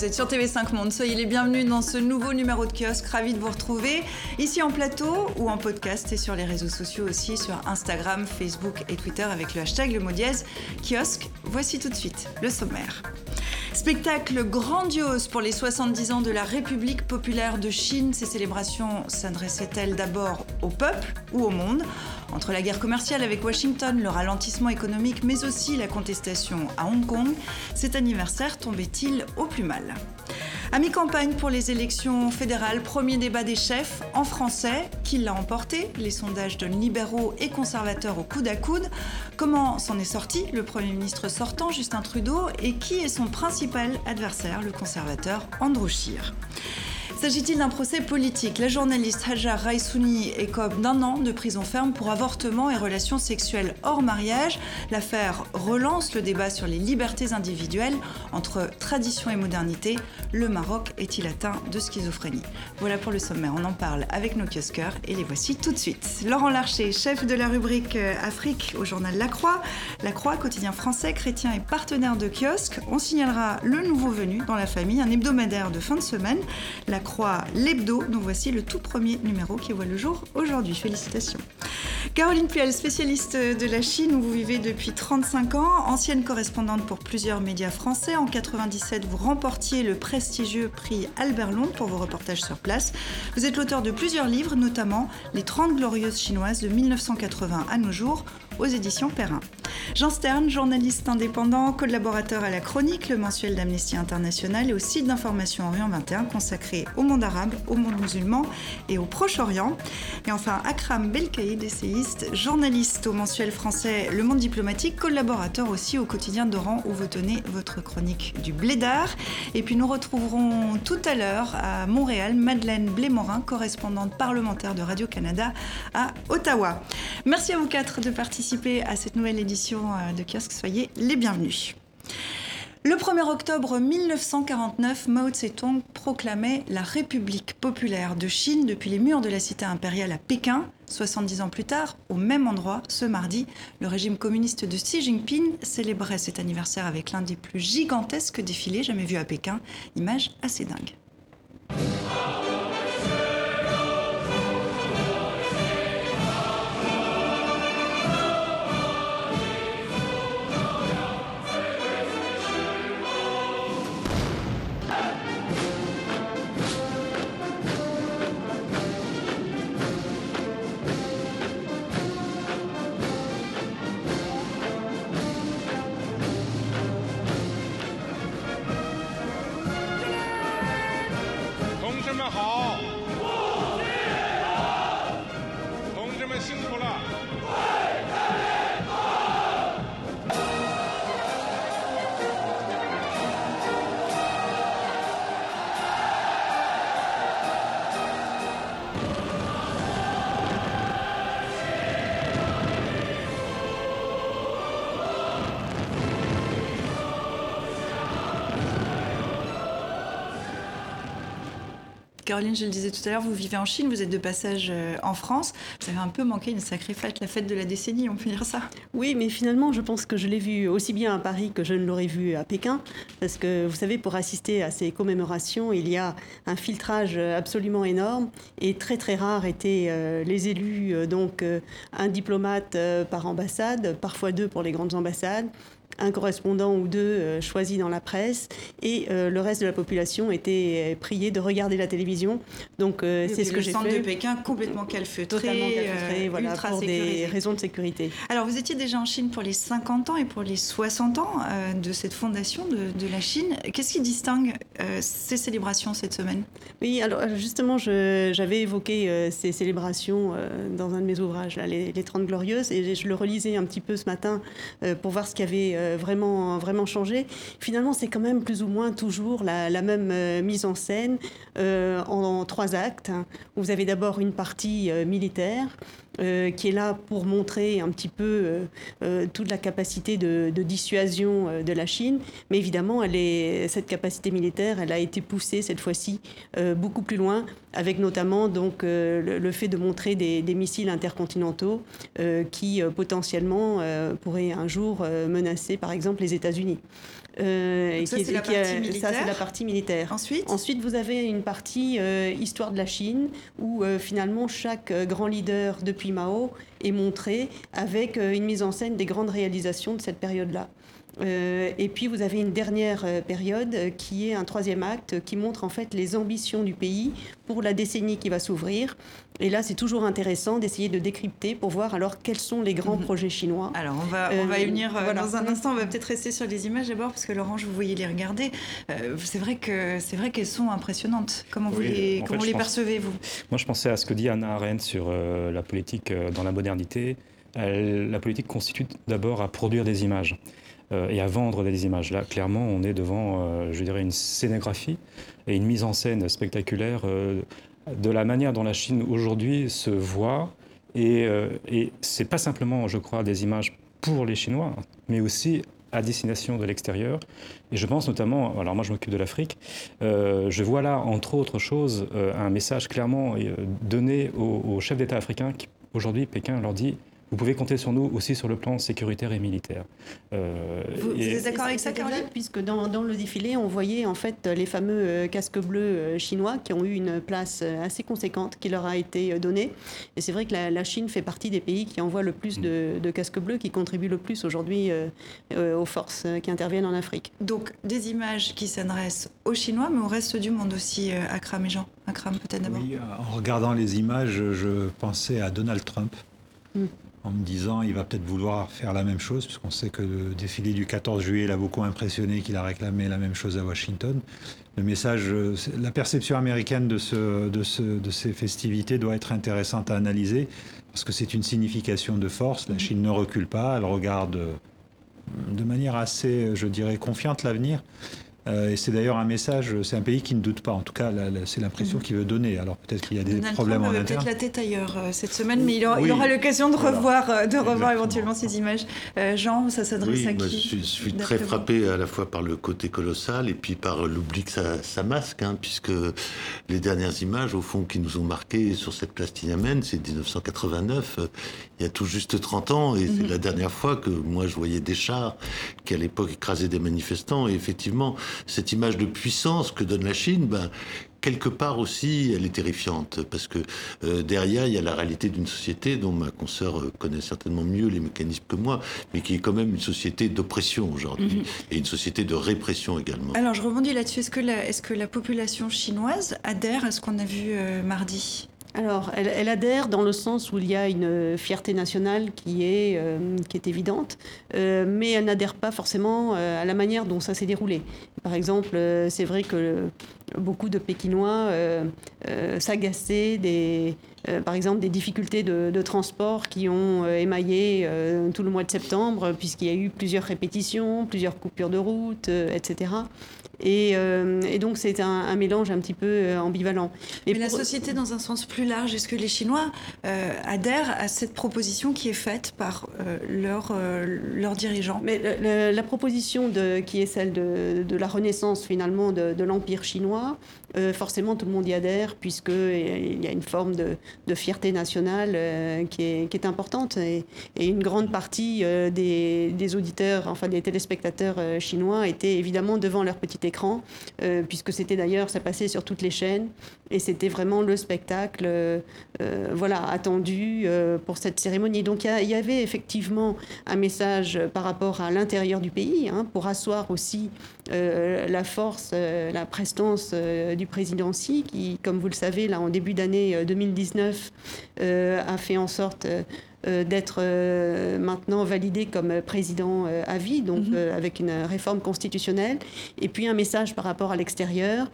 vous êtes sur TV5 Monde. Soyez les bienvenus dans ce nouveau numéro de kiosque. Ravi de vous retrouver ici en plateau ou en podcast et sur les réseaux sociaux aussi, sur Instagram, Facebook et Twitter avec le hashtag le mot dièse kiosque. Voici tout de suite le sommaire. Spectacle grandiose pour les 70 ans de la République populaire de Chine. Ces célébrations s'adressaient-elles d'abord au peuple ou au monde? Entre la guerre commerciale avec Washington, le ralentissement économique, mais aussi la contestation à Hong Kong, cet anniversaire tombait-il au plus mal à mi-campagne pour les élections fédérales, premier débat des chefs en français. Qui l'a emporté Les sondages donnent libéraux et conservateurs au coude à coude. Comment s'en est sorti le Premier ministre sortant, Justin Trudeau, et qui est son principal adversaire, le conservateur Andrew Scheer? S'agit-il d'un procès politique? La journaliste Hajar Raissouni écope d'un an de prison ferme pour avortement et relations sexuelles hors mariage. L'affaire relance le débat sur les libertés individuelles entre tradition et modernité. Le Maroc est-il atteint de schizophrénie? Voilà pour le sommaire, on en parle avec nos kiosqueurs et les voici tout de suite. Laurent Larcher, chef de la rubrique euh, Afrique au journal La Croix. La Croix, quotidien français, chrétien et partenaire de kiosque. On signalera le nouveau venu dans la famille, un hebdomadaire de fin de semaine. La l'hebdo, dont voici le tout premier numéro qui voit le jour aujourd'hui. Félicitations. Caroline Puel, spécialiste de la Chine où vous vivez depuis 35 ans, ancienne correspondante pour plusieurs médias français. En 97, vous remportiez le prestigieux prix Albert Londres pour vos reportages sur place. Vous êtes l'auteur de plusieurs livres, notamment Les 30 glorieuses chinoises de 1980 à nos jours aux éditions Perrin. Jean Stern, journaliste indépendant, collaborateur à la Chronique, le mensuel d'Amnesty International et au site d'information Orient 21 consacré au monde arabe, au monde musulman et au Proche-Orient. Et enfin, Akram Belkaïd, essayiste, journaliste au mensuel français Le Monde diplomatique, collaborateur aussi au quotidien d'Oran où vous tenez votre chronique du Blédard. Et puis nous retrouverons tout à l'heure à Montréal Madeleine Blémorin, correspondante parlementaire de Radio-Canada à Ottawa. Merci à vous quatre de participer à cette nouvelle édition euh, de Kiosque, soyez les bienvenus. Le 1er octobre 1949, Mao Tse-tung proclamait la République populaire de Chine depuis les murs de la cité impériale à Pékin. 70 ans plus tard, au même endroit, ce mardi, le régime communiste de Xi Jinping célébrait cet anniversaire avec l'un des plus gigantesques défilés jamais vus à Pékin. Image assez dingue. Caroline, je le disais tout à l'heure, vous vivez en Chine, vous êtes de passage euh, en France. Vous avez un peu manqué une sacrée fête, la fête de la décennie, on peut dire ça Oui, mais finalement, je pense que je l'ai vu aussi bien à Paris que je ne l'aurais vu à Pékin. Parce que vous savez, pour assister à ces commémorations, il y a un filtrage absolument énorme. Et très très rare étaient euh, les élus, euh, donc un diplomate par ambassade, parfois deux pour les grandes ambassades un correspondant ou deux euh, choisis dans la presse et euh, le reste de la population était prié de regarder la télévision. Donc euh, c'est ce que j'ai fait. Le centre de Pékin complètement calfeutré, totalement calfeutré, voilà, pour des raisons de sécurité. Alors vous étiez déjà en Chine pour les 50 ans et pour les 60 ans de cette fondation de, de la Chine. Qu'est-ce qui distingue ces célébrations cette semaine? Oui, alors justement, j'avais évoqué ces célébrations dans un de mes ouvrages, là, les, les 30 glorieuses, et je le relisais un petit peu ce matin pour voir ce qu'il y avait euh, vraiment, vraiment changé. Finalement, c'est quand même plus ou moins toujours la, même euh, mise en scène euh, en, trois actes. Vous avez d'abord une partie militaire euh, qui est là pour montrer un petit peu euh, euh, toute la capacité de, dissuasion de la Chine. Mais évidemment, elle est, cette capacité militaire, elle a été poussée cette fois-ci beaucoup plus loin, avec notamment donc, le, fait de montrer des, des missiles intercontinentaux qui potentiellement pourraient un jour menacer, par exemple, les États-Unis. Euh, ça, c'est la, la, partie militaire. Ensuite Ensuite, vous avez une partie euh, histoire de la Chine, où euh, finalement chaque grand leader depuis Mao est montré avec une mise en scène des grandes réalisations de cette période-là. Euh, et puis vous avez une dernière euh, période euh, qui est un troisième acte qui montre en fait les ambitions du pays pour la décennie qui va s'ouvrir. Et là, c'est toujours intéressant d'essayer de décrypter pour voir alors quels sont les grands mhm. projets chinois. Alors on va, on va y venir dans un instant. On va peut-être rester sur les images d'abord parce que Laurent, je vous voyez les regarder. c'est vrai que c'est vrai qu'elles sont impressionnantes. Comment vous les, comment les percevez vous Moi, je pensais à ce que dit Anna Arendt sur la politique dans la modernité. la politique constitue d'abord à produire des images. Euh, et à vendre des images. Là, clairement, on est devant, euh, je dirais, une scénographie et une mise en scène spectaculaire euh, de la manière dont la Chine aujourd'hui se voit. Et, et c'est pas simplement, je crois, des images pour les Chinois, mais aussi à destination de l'extérieur. Et je pense notamment, alors moi je m'occupe de l'Afrique, je vois là, entre autres choses, un message clairement donné aux, aux chefs d'État africains qui, aujourd'hui, Pékin leur dit vous pouvez compter sur nous aussi sur le plan sécuritaire et militaire. Euh, vous, êtes d'accord avec ça, Caroline? Puisque dans, dans, le défilé, on voyait en fait les fameux euh, casques bleus euh, chinois qui ont eu une place assez conséquente qui leur a été donnée. Et c'est vrai que la, Chine fait partie des pays qui envoient le plus de, mm. de casques bleus, qui contribuent le plus aujourd'hui aux forces qui interviennent en Afrique. Donc des images qui s'adressent aux Chinois, mais au reste du monde aussi, Akram et Jean. Akram peut-être d'abord. Oui, en regardant les images, je pensais à Donald Trump. Mm en me disant il va peut-être vouloir faire la même chose, puisqu'on sait que le défilé du 14 juillet l'a beaucoup impressionné, qu'il a réclamé la même chose à Washington. Le message, la perception américaine de, de, ce, de ces festivités doit être intéressante à analyser, parce que c'est une signification de force. La Chine ne recule pas, elle regarde de manière assez, je dirais, confiante l'avenir. Euh, et c'est d'ailleurs un message, c'est un pays qui ne doute pas. En tout cas, c'est l'impression mhm. qu'il veut donner. Alors peut-être qu'il y a des problèmes Trump en interne. peut-être la tête ailleurs euh, cette semaine, mais il aura, l'occasion de revoir, euh, de revoir éventuellement ces images. Jean, ça s'adresse à qui Je suis très frappé à la fois par le côté colossal et puis par l'oubli que ça, masque, hein, puisque les dernières images, au fond, qui nous ont marqué sur cette place Tiananmen, c'est 1989, il y a tout juste 30 ans, et c'est mhm. la dernière fois que moi je voyais des chars qui à l'époque écrasaient des manifestants, et effectivement, cette image de puissance que donne la Chine, ben, quelque part aussi, elle est terrifiante parce que euh, derrière, il y a la réalité d'une société dont ma consoeur euh, connaît certainement mieux les mécanismes que moi, mais qui est quand même une société d'oppression aujourd'hui mhm. et une société de répression également. Alors, je rebondis là-dessus. Est-ce que, la, est -ce que la population chinoise adhère à ce qu'on a vu euh, mardi? Alors, elle, adhère dans le sens où il y a une fierté nationale qui est, euh, qui est évidente, euh, mais elle n'adhère pas forcément euh, à la manière dont ça s'est déroulé. Par exemple, c'est vrai que beaucoup de Pékinois s'agaçaient des, par exemple, des difficultés de, de transport qui ont émaillé tout le mois de septembre, puisqu'il y a eu plusieurs répétitions, plusieurs coupures de route, etc. Euh, et, donc c'est un, mélange un petit peu euh, ambivalent. Mais la société dans un sens plus large, est-ce que les Chinois euh, adhèrent à cette proposition qui est faite par leurs leur dirigeants? Mais la, proposition de, qui est celle de, la renaissance finalement de, l'Empire chinois, forcément tout le monde y adhère puisqu'il y a une forme de, fierté nationale qui, est, qui, est, importante. Et, une grande partie des, des, auditeurs, enfin des téléspectateurs chinois étaient évidemment devant leur petite écran, euh, puisque c'était d'ailleurs, ça passait sur toutes les chaînes, et c'était vraiment le spectacle euh, euh, voilà, attendu pour cette cérémonie. Donc il y, avait effectivement un message par rapport à l'intérieur du pays, hein, pour asseoir aussi la force, la prestance du président Xi, qui, comme vous le savez, là, en début d'année 2019, a fait en sorte d'être maintenant validé comme président à vie, donc mhm. avec une réforme constitutionnelle, et puis un message par rapport à l'extérieur,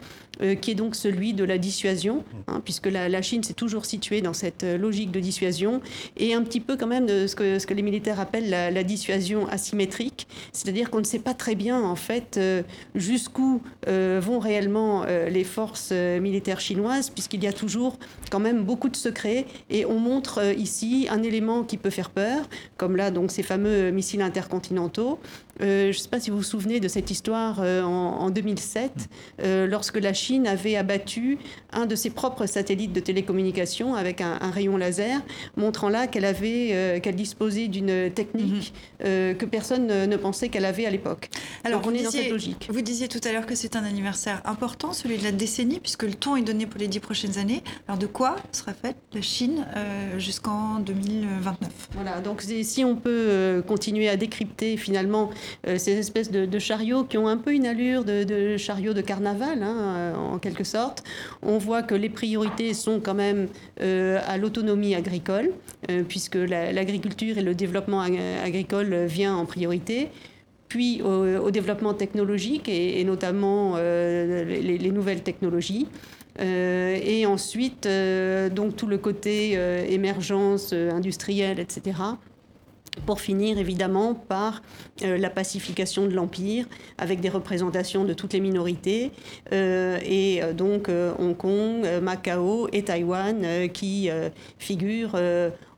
qui est donc celui de la dissuasion, hein, puisque la, Chine s'est toujours située dans cette logique de dissuasion, et un petit peu quand même de ce que, ce que les militaires appellent la, la dissuasion asymétrique, c'est-à-dire qu'on ne sait pas très bien en fait jusqu'où vont réellement les forces militaires chinoises, puisqu'il y a toujours quand même beaucoup de secrets. Et on montre euh, ici un élément qui peut faire peur, comme là donc ces fameux missiles intercontinentaux. Euh, je ne sais pas si vous vous souvenez de cette histoire euh, en, 2007, lorsque la Chine avait abattu un de ses propres satellites de télécommunication avec un, rayon laser, montrant là qu'elle avait, qu'elle disposait d'une technique mhm. que personne ne, pensait qu'elle avait à l'époque. Alors on est dans cette logique. Vous disiez tout à l'heure que c'est un anniversaire important, celui de la décennie, puisque le ton est donné pour les dix prochaines années. Alors de quoi sera faite la Chine euh, jusqu'en 2029 Voilà, donc si on peut euh, continuer à décrypter finalement euh, ces espèces de, chariots qui ont un peu une allure de, chariots de carnaval, hein, en quelque sorte, on voit que les priorités sont quand même à l'autonomie agricole, puisque l'agriculture et le développement agricole vient en priorité. Puis au, développement technologique et, notamment les, nouvelles technologies. Euh, et ensuite, euh, donc tout le côté euh, émergence industrielle, etc pour finir évidemment par la pacification de l'Empire avec des représentations de toutes les minorités et donc Hong Kong, Macao et Taïwan qui figurent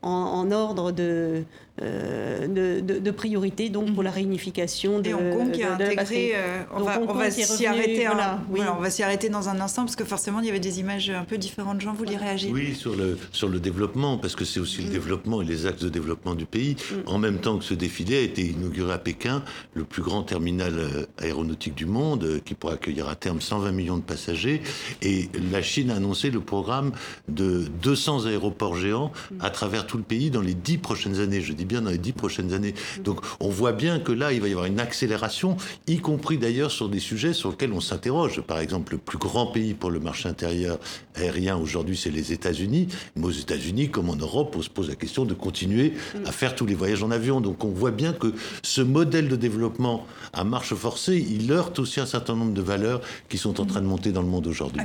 en, ordre de, euh, de, priorité donc pour la réunification de, et Hong Kong qui a intégré, euh, on, va, on va s'y arrêter, oui. on va s'y arrêter dans un instant parce que forcément il y avait des images un peu différentes. Jean, vous voulez réagir Oui, sur le, sur le développement, parce que c'est aussi le mm. développement et les axes de développement du pays. Mm. En même temps que ce défilé a été inauguré à Pékin, le plus grand terminal euh, aéronautique du monde, qui pourra accueillir à terme 120 millions de passagers. Et la Chine a annoncé le programme de 200 aéroports géants mm. à travers tout le pays dans les dix prochaines années. Je dis dans les dix prochaines années. Donc on voit bien que là, il va y avoir une accélération, y compris d'ailleurs sur des sujets sur lesquels on s'interroge. Par exemple, le plus grand pays pour le marché intérieur aérien aujourd'hui, c'est les États-Unis. Mais aux États-Unis, comme en Europe, on se pose la question de continuer à faire tous les voyages en avion. Donc on voit bien que ce modèle de développement à marche forcée, il heurte aussi un certain nombre de valeurs qui sont en train de monter dans le monde aujourd'hui.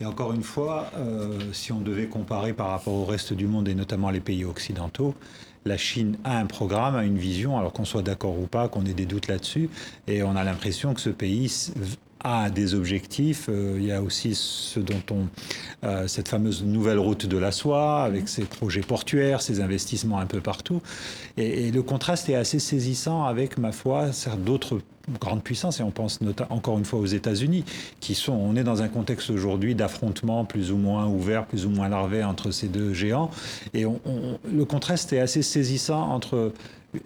Et encore une fois, euh, si on devait comparer par rapport au reste du monde et notamment les pays occidentaux, la Chine a un programme, a une vision, alors qu'on soit d'accord ou pas, qu'on ait des doutes là-dessus, et on a l'impression que ce pays a des objectifs. Euh, il y a aussi ce dont on, euh, cette fameuse nouvelle route de la soie, avec ses projets portuaires, ses investissements un peu partout. Et, et le contraste est assez saisissant avec, ma foi, d'autres grande puissance, et on pense encore une fois aux États-Unis, qui sont, on est dans un contexte aujourd'hui d'affrontement plus ou moins ouvert, plus ou moins larvé entre ces deux géants, et le contraste est assez saisissant entre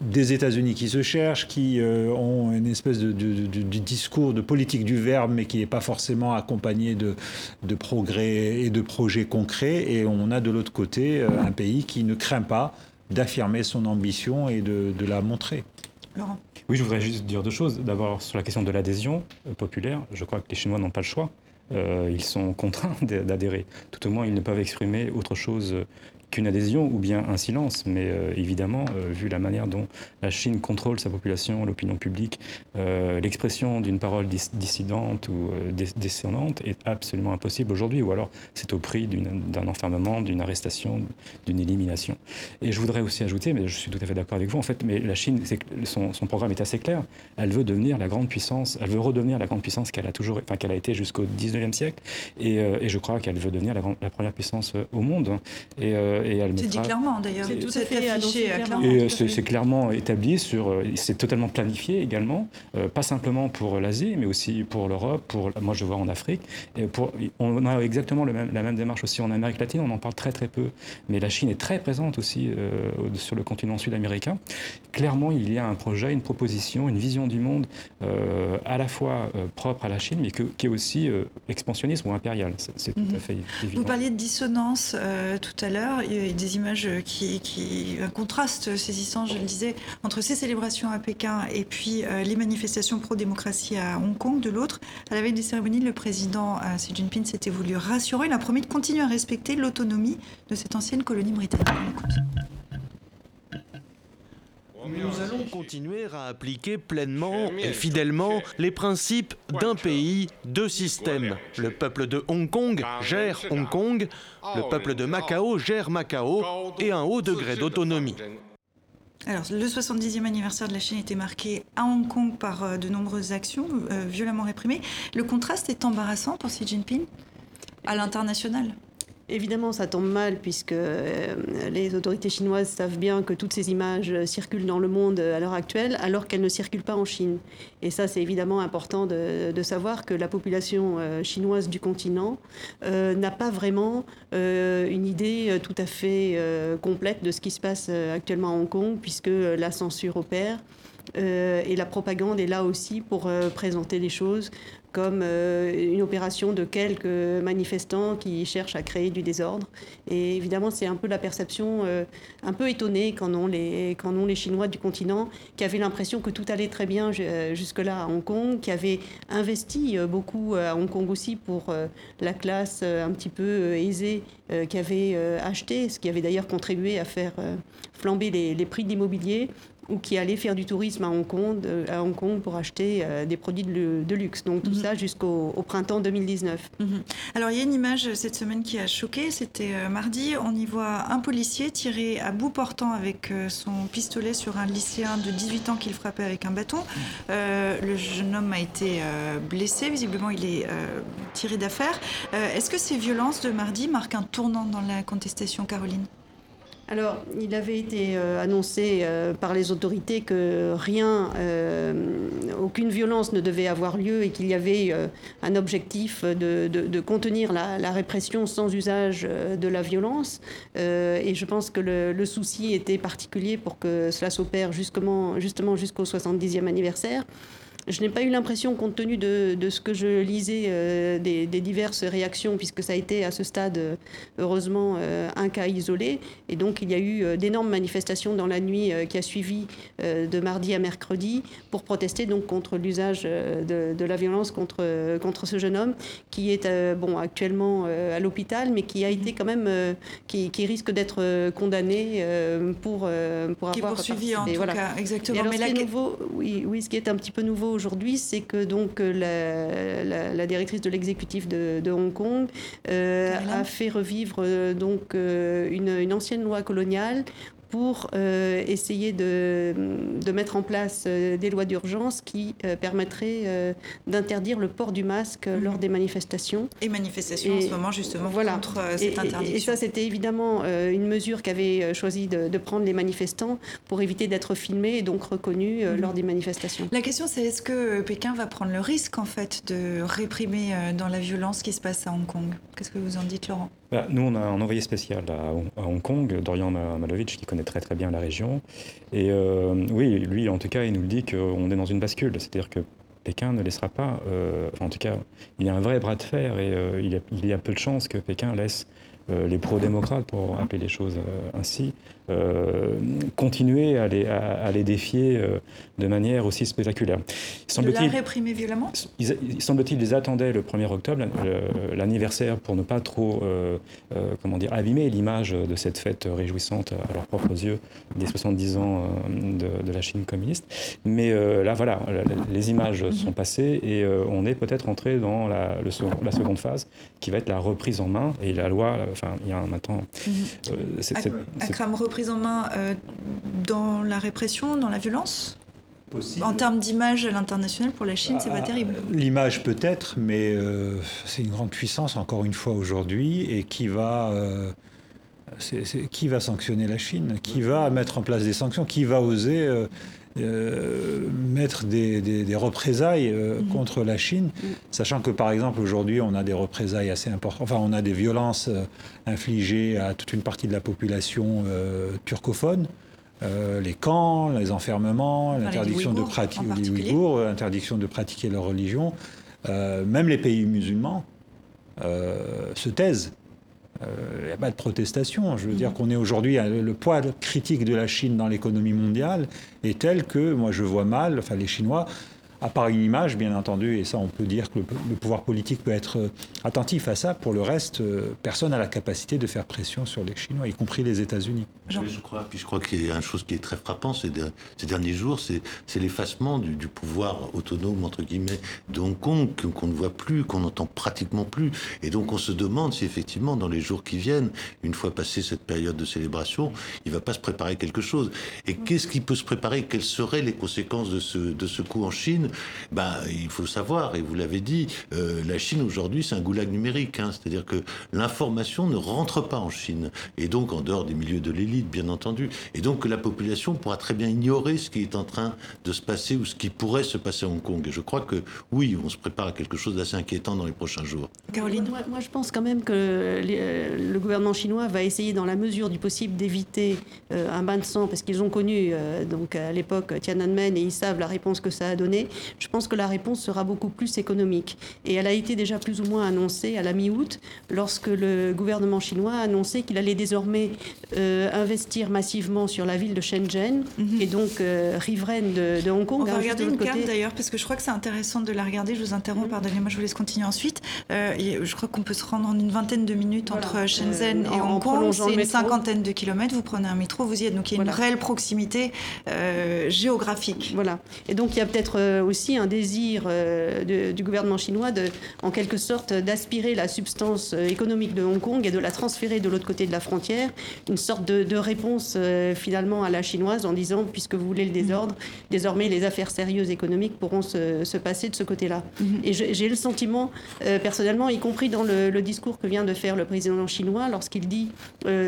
des États-Unis qui se cherchent, qui euh, ont une espèce de, discours de politique du verbe, mais qui n'est pas forcément accompagné de, de, progrès et de projets concrets. Et on a de l'autre côté euh, un pays qui ne craint pas d'affirmer son ambition et de, la montrer. Laurent. Oui, je voudrais juste dire deux choses. D'abord, sur la question de l'adhésion euh, populaire, je crois que les Chinois n'ont pas le choix. Euh, ils sont contraints d'adhérer. Tout au moins, ils ne peuvent exprimer autre chose qu'une adhésion ou bien un silence. Mais euh, évidemment, euh, vu la manière dont la Chine contrôle sa population, l'opinion publique, euh, l'expression d'une parole dissidente ou descendante est absolument impossible aujourd'hui. Ou alors c'est au prix d'un enfermement, d'une arrestation, d'une élimination. Et je voudrais aussi ajouter, mais je suis tout à fait d'accord avec vous, en fait, mais la Chine, son, programme est assez clair. Elle veut devenir la grande puissance, elle veut redevenir la grande puissance qu'elle a toujours, enfin qu'elle a été jusqu'au 19e siècle. Et, je crois qu'elle veut devenir la, première puissance au monde. C'est dit clairement d'ailleurs. C'est tout à fait affiché clairement. Et c'est clairement établi sur. Euh, c'est totalement planifié également, euh, pas simplement pour l'Asie, mais aussi pour l'Europe. Pour moi, je vois en Afrique. Et pour, on a exactement le même, la même démarche aussi en Amérique latine. On en parle très très peu, mais la Chine est très présente aussi euh, sur le continent sud-américain. Clairement, il y a un projet, une proposition, une vision du monde à la fois propre à la Chine, mais qui est aussi expansionniste ou impérial. C'est tout à mhm. fait évident. Vous parliez de dissonance tout à l'heure des images qui, qui, un contraste saisissant, je le disais, entre ces célébrations à Pékin et puis euh, les manifestations pro-démocratie à Hong Kong de l'autre. À la veille des cérémonies, le président euh, Xi Jinping s'était voulu rassurer. Il a promis de continuer à respecter l'autonomie de cette ancienne colonie britannique. Nous allons continuer à appliquer pleinement et fidèlement les principes d'un pays, deux systèmes. Le peuple de Hong Kong gère Hong Kong, le peuple de Macao gère Macao et un haut degré d'autonomie. Alors, le 70e anniversaire de la Chine était marqué à Hong Kong par euh, de nombreuses actions euh, violemment réprimées. Le contraste est embarrassant pour Xi Jinping à l'international. Évidemment, ça tombe mal puisque euh, les autorités chinoises savent bien que toutes ces images circulent dans le monde à l'heure actuelle alors qu'elles ne circulent pas en Chine. Et ça, c'est évidemment important de, savoir que la population euh, chinoise du continent euh, n'a pas vraiment une idée tout à fait complète de ce qui se passe actuellement à Hong Kong puisque la censure opère. et la propagande est là aussi pour présenter les choses comme euh, une opération de quelques manifestants qui cherchent à créer du désordre. Et évidemment, c'est un peu la perception euh, un peu étonnée qu'en ont, les, ont les Chinois du continent, qui avaient l'impression que tout allait très bien euh, jusque-là à Hong Kong, qui avaient investi beaucoup à Hong Kong aussi pour la classe un petit peu aisée, qui avait acheté, ce qui avait d'ailleurs contribué à faire flamber les, les prix de l'immobilier ou qui allaient faire du tourisme à Hong Kong, à Hong Kong pour acheter euh, des produits de, luxe. Donc tout mhm. ça jusqu'au printemps 2019. Mhm. Alors il y a une image cette semaine qui a choqué, c'était euh, mardi, on y voit un policier tirer à bout portant avec euh, son pistolet sur un lycéen de 18 ans qu'il frappait avec un bâton. le jeune homme a été blessé, visiblement il est tiré d'affaire. Est-ce que ces violences de mardi marquent un tournant dans la contestation, Caroline? Alors, il avait été euh, annoncé euh, par les autorités que rien, euh, aucune violence ne devait avoir lieu et qu'il y avait un objectif de, contenir la, répression sans usage de la violence. et je pense que le, souci était particulier pour que cela s'opère justement, justement jusqu'au 70e anniversaire. Je n'ai pas eu l'impression, compte tenu de, ce que je lisais euh, des, diverses réactions, puisque ça a été à ce stade, euh, heureusement, euh, un cas isolé. Et donc, il y a eu d'énormes manifestations dans la nuit qui a suivi de mardi à mercredi pour protester donc contre l'usage de, la violence contre, contre ce jeune homme qui est bon, actuellement à l'hôpital, mais qui a été quand même, qui, risque d'être condamné pour, pour qui avoir. Qui est poursuivi en tout cas, exactement. mais ce, qui est nouveau, oui, oui, ce qui est un petit peu nouveau aujourd'hui, c'est que donc euh, la, directrice de l'exécutif de, Hong Kong euh, a fait revivre euh, donc une, une, ancienne loi coloniale pour euh, essayer de, de, mettre en place euh, des lois d'urgence qui euh, permettraient d'interdire le port du masque mhm. lors des manifestations. Et manifestations en ce moment justement voilà. contre cette interdiction. Et, ça, c'était évidemment une mesure qu'avaient choisi de, prendre les manifestants pour éviter d'être filmés et donc reconnus mhm. lors des manifestations. La question, c'est est-ce que Pékin va prendre le risque en fait de réprimer dans la violence qui se passe à Hong Kong? Qu'est-ce que vous en dites, Laurent? Bah, Nous, on a un envoyé spécial à, Hong Kong, Dorian Malovic, qui connaît très très bien la région. Et euh, oui, lui, en tout cas, il nous le dit qu'on est dans une bascule. C'est-à-dire que Pékin ne laissera pas, euh, en tout cas, il y a un vrai bras de fer et euh, il, y a, peu de chances que Pékin laisse les pro-démocrates, pour appeler les choses ainsi, continuer à les, à, défier de manière aussi spectaculaire. Semble de la réprimer violemment? Il, Semble-t-il, ils attendaient le 1er octobre, l'anniversaire, pour ne pas trop euh, comment dire, abîmer l'image de cette fête réjouissante à leurs propres yeux des 70 ans de, la Chine communiste. Mais là, voilà, les images mhm. sont passées et on est peut-être entré dans la, le la seconde phase qui va être la reprise en main et la loi, enfin, il y a un maintenant. Mhm. Akram, prise en main euh, dans la répression, dans la violence? En termes d'image à l'international, pour la Chine, c'est pas ah, terrible. L'image peut-être, mais euh, c'est une grande puissance, encore une fois, aujourd'hui, et qui va... Euh, qui va sanctionner la Chine Qui va mettre en place des sanctions Qui va oser euh, mettre des, représailles euh, mhm. contre la Chine, sachant que par exemple aujourd'hui on a des représailles assez importantes, enfin on a des violences infligées à toute une partie de la population turcophone. Les camps, les enfermements, l'interdiction de pratiquer les Ouïghours, l'interdiction de pratiquer leur religion, même les pays musulmans se taisent. Il euh, n'y a pas de protestation. Je veux dire qu'on est aujourd'hui, le poids critique de la Chine dans l'économie mondiale est tel que moi je vois mal, enfin les Chinois, à part une image, bien entendu, et ça on peut dire que le, pouvoir politique peut être euh, attentif à ça. Pour le reste, euh, personne n'a la capacité de faire pression sur les Chinois, y compris les États-Unis. je crois, puis je crois qu'il y a une chose qui est très frappant ces, ces derniers jours, c'est l'effacement du, pouvoir autonome entre guillemets de Hong Kong qu'on ne voit plus, qu'on n'entend pratiquement plus, et donc on se demande si effectivement dans les jours qui viennent, une fois passée cette période de célébration, il ne va pas se préparer quelque chose. Et qu'est-ce qui peut se préparer? Quelles seraient les conséquences de ce, de ce coup en Chine? Ben, il faut savoir, et vous l'avez dit, euh, la Chine aujourd'hui, c'est un goulag numérique. Hein. C'est-à-dire que l'information ne rentre pas en Chine. Et donc, en dehors des milieux de l'élite, bien entendu. Et donc, la population pourra très bien ignorer ce qui est en train de se passer ou ce qui pourrait se passer à Hong Kong. Et je crois que, oui, on se prépare à quelque chose d'assez inquiétant dans les prochains jours. Caroline moi, je pense quand même que euh, le gouvernement chinois va essayer, dans la mesure du possible, d'éviter euh, un bain de sang, parce qu'ils ont connu, donc à l'époque, Tiananmen, et ils savent la réponse que ça a donné. Je pense que la réponse sera beaucoup plus économique. Et elle a été déjà plus ou moins annoncée à la mi-août, lorsque le gouvernement chinois a annoncé qu'il allait désormais euh, investir massivement sur la ville de Shenzhen, mhm. et donc euh, riveraine de, Hong Kong. On va regarder une carte d'ailleurs, parce que je crois que c'est intéressant de la regarder. Je vous interromps, mhm. pardonnez-moi, je vous laisse continuer ensuite. Euh, je crois qu'on peut se rendre en une vingtaine de minutes entre Shenzhen et Hong Kong. C'est une cinquantaine de kilomètres. Vous prenez un métro, vous y êtes. Donc il y a une réelle proximité géographique. Voilà. Et donc il y a peut-être aussi un désir euh, du gouvernement chinois de, en quelque sorte, d'aspirer la substance euh, économique de Hong Kong et de la transférer de l'autre côté de la frontière, une sorte de, réponse euh, finalement à la chinoise en disant, puisque vous voulez le désordre, désormais les affaires sérieuses économiques pourront se, passer de ce côté-là. Mhm. Et j'ai le sentiment, personnellement, y compris dans le, discours que vient de faire le président chinois, lorsqu'il dit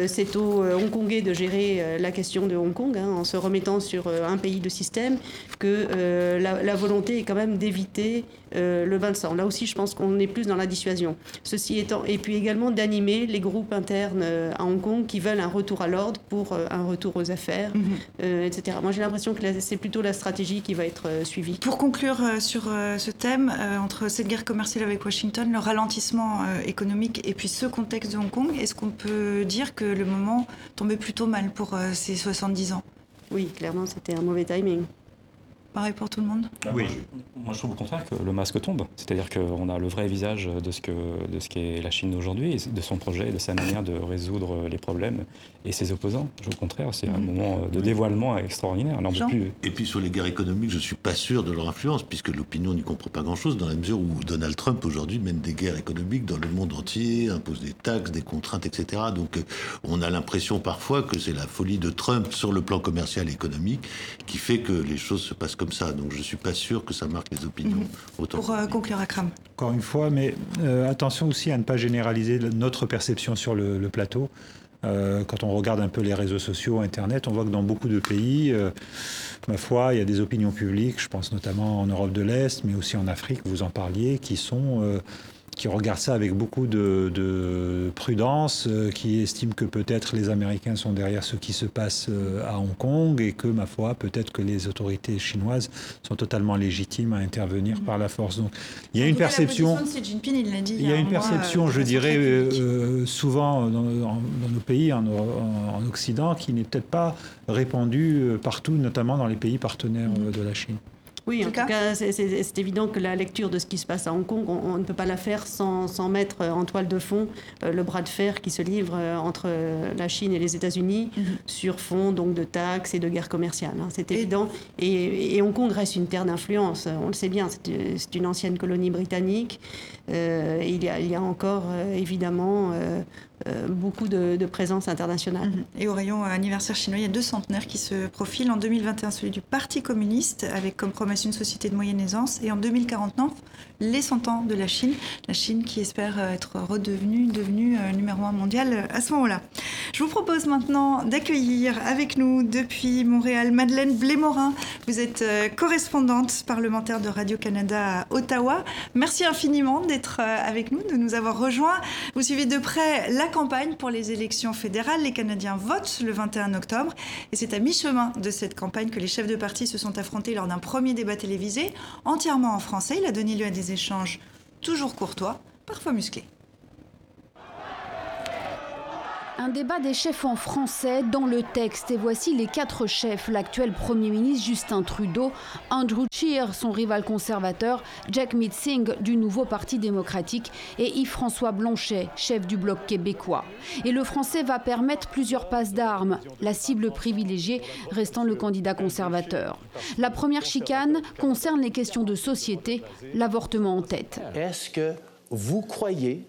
c'est aux Hongkongais de gérer la question de Hong Kong, hein, en se remettant sur un pays de système, que la, la volonté est quand même d'éviter euh, le bain de sang. Là aussi, je pense qu'on est plus dans la dissuasion. Ceci étant, et puis également d'animer les groupes internes euh, à Hong Kong qui veulent un retour à l'ordre pour euh, un retour aux affaires, mhm. etc. Moi, j'ai l'impression que c'est plutôt la stratégie qui va être suivie. Pour conclure sur ce thème, entre cette guerre commerciale avec Washington, le ralentissement économique et puis ce contexte de Hong Kong, est-ce qu'on peut dire que le moment tombait plutôt mal pour ces 70 ans? Oui, clairement, c'était un mauvais timing pareil pour tout le monde Oui. Moi, je trouve au contraire que le masque tombe. C'est-à-dire qu'on a le vrai visage de ce, que, de ce qu'est la Chine aujourd'hui, de son projet, de sa manière de résoudre les problèmes et ses opposants. Au contraire, c'est un mhm. moment de dévoilement extraordinaire. plus. Et puis sur les guerres économiques, je ne suis pas sûr de leur influence, puisque l'opinion n'y comprend pas grand-chose, dans la mesure où Donald Trump aujourd'hui mène des guerres économiques dans le monde entier, impose des taxes, des contraintes, etc. Donc euh, on a l'impression parfois que c'est la folie de Trump sur le plan commercial et économique qui fait que les choses se passent comme comme ça. Donc je ne suis pas sûr que ça marque les opinions mhm. autant. Pour euh, conclure, Akram. Encore une fois, mais euh, attention aussi à ne pas généraliser notre perception sur le, plateau. Euh, quand on regarde un peu les réseaux sociaux, Internet, on voit que dans beaucoup de pays, ma foi, il y a des opinions publiques, je pense notamment en Europe de l'Est, mais aussi en Afrique, vous en parliez, qui sont qui regarde ça avec beaucoup de, prudence, euh, qui estime que peut-être les Américains sont derrière ce qui se passe euh, à Hong Kong et que, ma foi, peut-être que les autorités chinoises sont totalement légitimes à intervenir par la force. Donc, il y a une perception. il, y a une perception, je dirais, euh, souvent dans, nos pays, en, en Occident, qui n'est peut-être pas répandue partout, notamment dans les pays partenaires de la Chine. Oui, en, tout cas, c'est évident que la lecture de ce qui se passe à Hong Kong, on, ne peut pas la faire sans, mettre en toile de fond euh, le bras de fer qui se livre euh, entre la Chine et les États-Unis mhm. sur fond donc de taxes et de guerre commerciale. Hein, c'est évident. Et, Hong Kong reste une terre d'influence. On le sait bien. C'est une ancienne colonie britannique. Euh, il, y a, il, y a, encore évidemment euh, beaucoup de, présence internationale. Mhm. Et au rayon anniversaire chinois, il y a deux centenaires qui se profilent. En 2021, celui du Parti communiste, avec comme promesse une société de moyenne aisance. Et en 2049, les 100 ans de la Chine. La Chine qui espère être redevenue devenue euh, numéro un mondial à ce moment-là. Je vous propose maintenant d'accueillir avec nous depuis Montréal Madeleine Blémorin. Vous êtes euh, correspondante parlementaire de Radio-Canada à Ottawa. Merci infiniment d'être avec nous, de nous avoir rejoints. Vous suivez de près la campagne pour les élections fédérales. Les Canadiens votent le 21 octobre et c'est à mi-chemin de cette campagne que les chefs de parti se sont affrontés lors d'un premier débat télévisé entièrement en français. Il a donné lieu à des échanges toujours courtois, parfois musclés. Un débat des chefs en français dans le texte. Et voici les quatre chefs. L'actuel Premier ministre Justin Trudeau, Andrew Scheer, son rival conservateur, Jack Singh du nouveau Parti démocratique et Yves-François Blanchet, chef du Bloc québécois. Et le français va permettre plusieurs passes d'armes, la cible privilégiée restant le candidat conservateur. La première chicane concerne les questions de société, l'avortement en tête. Est-ce que vous croyez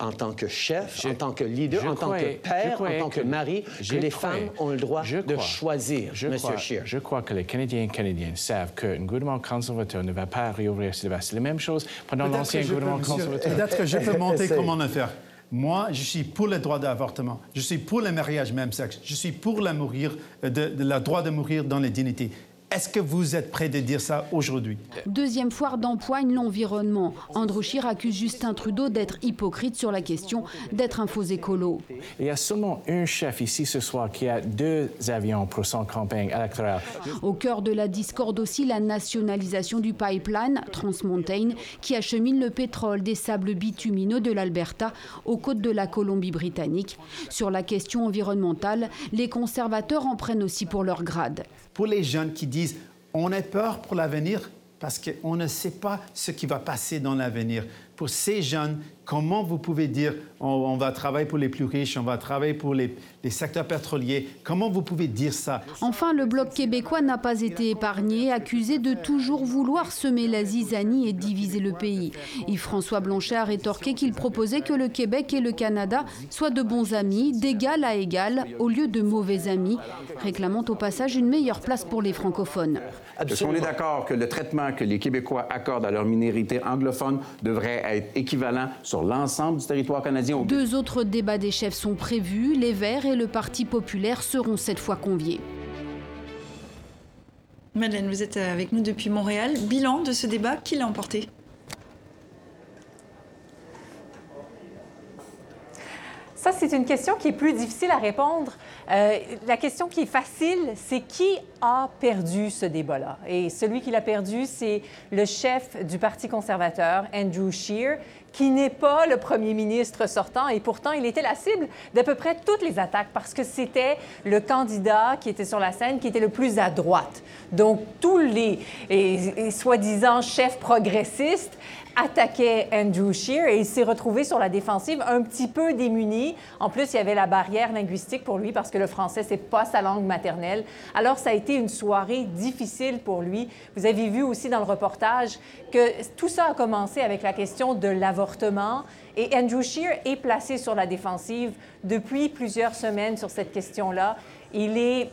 en tant que chef, en tant que leader, en tant que père, en tant que mari, que les femmes ont le droit de choisir, je M. crois, Scheer. Je crois que les Canadiens et Canadiennes savent qu'un gouvernement conservateur ne va pas réouvrir ce débat. C'est la même chose pendant l'ancien peux, gouvernement monsieur, conservateur. Peut-être que je peux montrer Essaye. comment le faire. Moi, je suis pour le droit d'avortement. Je suis pour le mariage même sexe. Je suis pour la mourir, de, droit de mourir dans la dignité. Est-ce que vous êtes prêt de dire ça aujourd'hui? Deuxième foire d'empoigne, l'environnement. Andrew Scheer accuse Justin Trudeau d'être hypocrite sur la question d'être un faux écolo. Il y a seulement un chef ici ce soir qui a deux avions pour son campagne électorale. Au cœur de la discorde aussi, la nationalisation du pipeline Trans Mountain qui achemine le pétrole des sables bitumineux de l'Alberta aux côtes de la Colombie-Britannique. Sur la question environnementale, les conservateurs en prennent aussi pour leur grade. Pour les jeunes qui disent on a peur pour l'avenir parce qu'on ne sait pas ce qui va passer dans l'avenir. Pour ces jeunes, comment vous pouvez dire on, on va travailler pour les plus riches, on va travailler pour les, les secteurs pétroliers Comment vous pouvez dire ça? Enfin, le Bloc québécois n'a pas été épargné, accusé de toujours vouloir semer la zizanie et diviser le pays. Yves-François Blanchet a rétorqué qu'il proposait que le Québec et le Canada soient de bons amis, d'égal à égal, au lieu de mauvais amis, réclamant au passage une meilleure place pour les francophones. Est-ce qu'on est d'accord que le traitement que les Québécois accordent à leur minorité anglophone devrait être équivalent sur l'ensemble du territoire canadien? au- Deux autres débats des chefs sont prévus. Les Verts et le Parti populaire seront cette fois conviés. Madeleine, vous êtes avec nous depuis Montréal. Bilan de ce débat, qui l'a emporté? Ça, c'est une question qui est plus difficile à répondre. Euh, la question qui est facile, c'est qui a perdu ce débat-là? Et celui qui l'a perdu, c'est le chef du Parti conservateur, Andrew Scheer, qui n'est pas le premier ministre sortant et pourtant il était la cible d'à peu près toutes les attaques parce que c'était le candidat qui était sur la scène qui était le plus à droite. Donc tous les soi-disant chefs progressistes attaquaient Andrew Scheer et il s'est retrouvé sur la défensive un petit peu démuni. En plus, il y avait la barrière linguistique pour lui parce que le français, c'est pas sa langue maternelle. Alors, ça a été une soirée difficile pour lui. Vous avez vu aussi dans le reportage que tout ça a commencé avec la question de l'avortement et Andrew Scheer est placé sur la défensive depuis plusieurs semaines sur cette question-là. Il est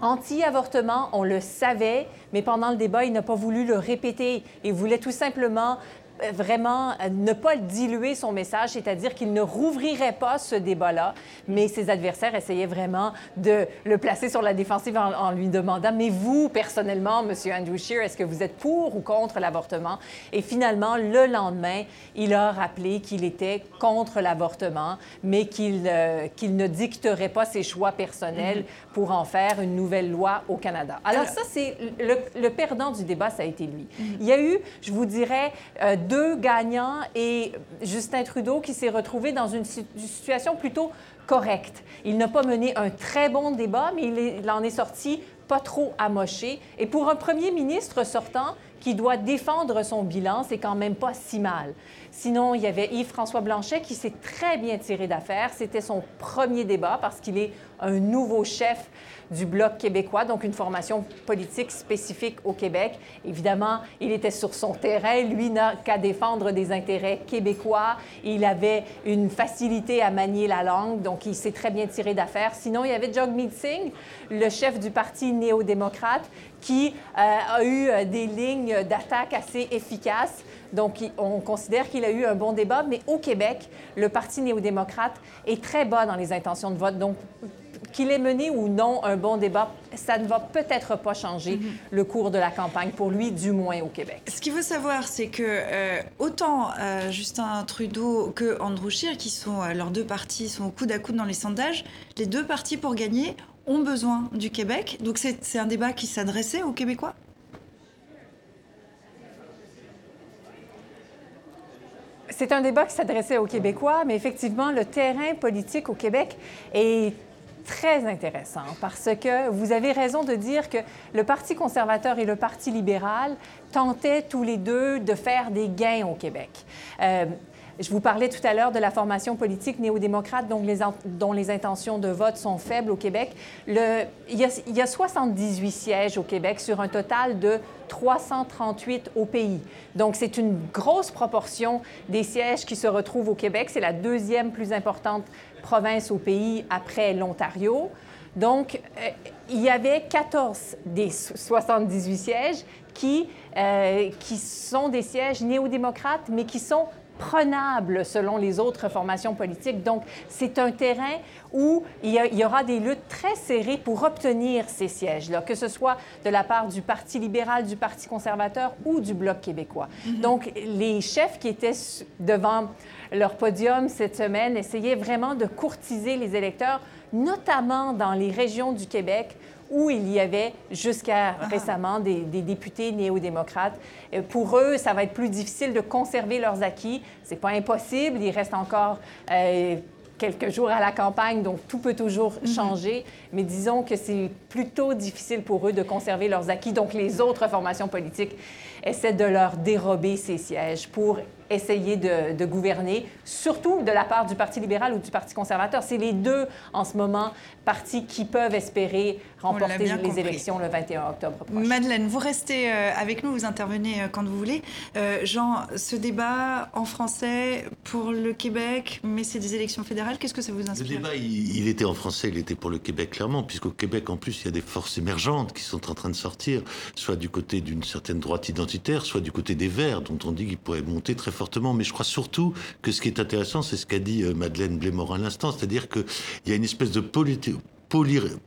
anti-avortement, on le savait, mais pendant le débat, il n'a pas voulu le répéter. Il voulait tout simplement euh, vraiment euh, ne pas diluer son message, c'est-à-dire qu'il ne rouvrirait pas ce débat-là, mais ses adversaires essayaient vraiment de le placer sur la défensive en, en lui demandant, mais vous, personnellement, Monsieur Andrew Scheer, est-ce que vous êtes pour ou contre l'avortement? Et finalement, le lendemain, il a rappelé qu'il était contre l'avortement, mais qu'il euh, ne dicterait pas ses choix personnels pour en faire une nouvelle loi au Canada. Alors, ça, c'est le, le perdant du débat, ça a été lui. Il y a eu, je vous dirais, euh, deux gagnants et Justin Trudeau qui s'est retrouvé dans une si- une situation plutôt correcte. Il n'a pas mené un très bon débat, mais il, il en est sorti pas trop amoché. Et pour un premier ministre sortant qui doit défendre son bilan, c'est quand même pas si mal. Sinon, il y avait Yves-François Blanchet qui s'est très bien tiré d'affaire. C'était son premier débat parce qu'il est un nouveau chef du Bloc québécois, donc une formation politique spécifique au Québec. Évidemment, il était sur son terrain. Lui n'a qu'à défendre des intérêts québécois. Il avait une facilité à manier la langue, donc il s'est très bien tiré d'affaire. Sinon, il y avait Jagmeet Singh, le chef du Parti néo-démocrate, qui euh, a eu euh, des lignes d'attaque assez efficaces. Donc, on considère qu'il a eu un bon débat, mais au Québec, le Parti néo-démocrate est très bas dans les intentions de vote. Donc, qu'il ait mené ou non un bon débat, ça ne va peut-être pas changer le cours de la campagne, pour lui, du moins au Québec. Ce qu'il faut savoir, c'est que euh, autant euh, Justin Trudeau que Andrew Scheer, qui sont euh, leurs deux partis, sont au coude à coude dans les sondages, les deux partis pour gagner ont besoin du Québec. Donc c'est un débat qui s'adressait aux c'est un débat qui s'adressait aux Québécois, mais effectivement, le terrain politique au Québec est très intéressant parce que vous avez raison de dire que le Parti conservateur et le Parti libéral tentaient tous les deux de faire des gains au Québec. Euh, je vous parlais tout à l'heure de la formation politique néo-démocrate dont les, dont les intentions de vote sont faibles au Québec. Il, y a, 78 sièges au Québec sur un total de 338 au pays. Donc, c'est une grosse proportion des sièges qui se retrouvent au Québec. C'est la deuxième plus importante province au pays après l'Ontario. Donc, euh, il y avait 14 des 78 sièges euh, qui sont des sièges néo-démocrates, mais qui sont prenables selon les autres formations politiques. Donc, c'est un terrain où il y, aura des luttes très serrées pour obtenir ces sièges-là, que ce soit de la part du Parti libéral, du Parti conservateur ou du Bloc québécois. Mm-hmm. Donc, les chefs qui étaient devant leur podium cette semaine essayaient vraiment de courtiser les électeurs, notamment dans les régions du Québec où il y avait jusqu'à ah. récemment des, députés néo-démocrates. Pour eux, ça va être plus difficile de conserver leurs acquis. C'est pas impossible. Il reste encore euh, quelques jours à la campagne, donc tout peut toujours mhm. changer. Mais disons que c'est plutôt difficile pour eux de conserver leurs acquis. Donc les autres formations politiques essaient de leur dérober ces sièges pour essayer de, gouverner, surtout de la part du Parti libéral ou du Parti conservateur. C'est les deux, en ce moment, partis qui peuvent espérer remporter les élections le 21 octobre prochain. Madeleine, vous restez euh, avec nous, vous intervenez euh, quand vous voulez. Euh, Jean, ce débat en français pour le Québec, mais c'est des élections fédérales, qu'est-ce que ça vous inspire? Le débat, il, il, était en français, il était pour le Québec, clairement, puisqu'au Québec, en plus, il y a des forces émergentes qui sont en train de sortir, soit du côté d'une certaine droite identitaire, soit du côté des Verts, dont on dit qu'ils pourraient monter très fortement. Mais je crois surtout que ce qui est intéressant, c'est ce qu'a dit Madeleine Blémor à l'instant, c'est-à-dire qu'il y a une espèce de politique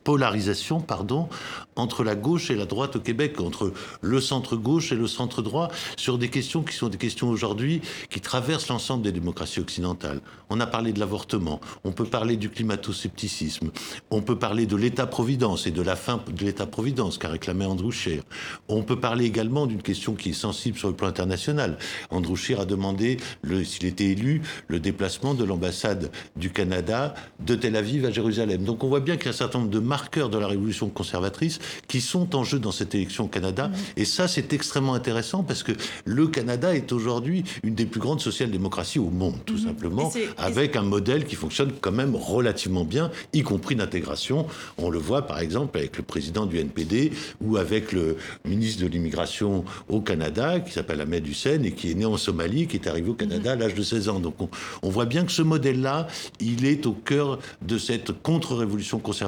polarisation pardon, entre la gauche et la droite au Québec, entre le centre-gauche et le centre-droit, sur des questions qui sont des questions aujourd'hui qui traversent l'ensemble des démocraties occidentales. On a parlé de l'avortement, on peut parler du climato-scepticisme, on peut parler de l'État-providence et de la fin de l'État-providence qu'a réclamé Andrew Scheer. On peut parler également d'une question qui est sensible sur le plan international. Andrew Scheer a demandé, s'il était élu, le déplacement de l'ambassade du Canada de Tel Aviv à Jérusalem. Donc on voit bien qu'il y a certain nombre de marqueurs de la révolution conservatrice qui sont en jeu dans cette élection au Canada. Et ça, c'est extrêmement intéressant parce que le Canada est aujourd'hui une des plus grandes social-démocraties au monde, tout mm-hmm. simplement, avec un modèle qui fonctionne quand même relativement bien, y compris d'intégration. On le voit par exemple avec le président du NPD ou avec le ministre de l'immigration au Canada, qui s'appelle Ahmed Hussein et qui est né en Somalie, qui est arrivé au Canada à mm-hmm. l'âge de 16 ans. Donc on, on voit bien que ce modèle-là, il est au cœur de cette contre-révolution conservatrice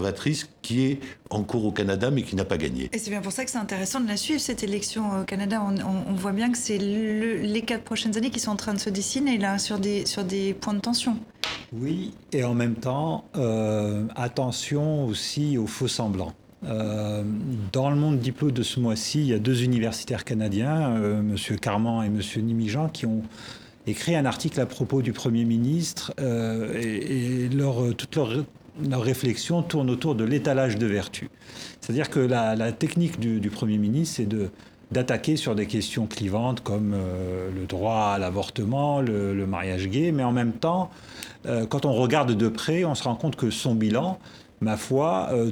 qui est en cours au Canada mais qui n'a pas gagné. Et c'est bien pour ça que c'est intéressant de la suivre, cette élection au Canada. On, voit bien que c'est les quatre prochaines années qui sont en train de se dessiner là sur des, sur des points de tension. Oui, et en même temps, euh, attention aussi aux faux semblants. Euh, dans le monde diplôme de ce mois-ci, il y a deux universitaires canadiens, euh, M. Carman et M. Nimijan, qui ont écrit un article à propos du Premier ministre et, et leur, toute leur leur réflexion tourne autour de l'étalage de vertu. C'est-à-dire que la, technique du, Premier ministre, c'est d'attaquer sur des questions clivantes comme euh, le droit à l'avortement, le, mariage gay, mais en même temps, euh, quand on regarde de près, on se rend compte que son bilan, ma foi, euh,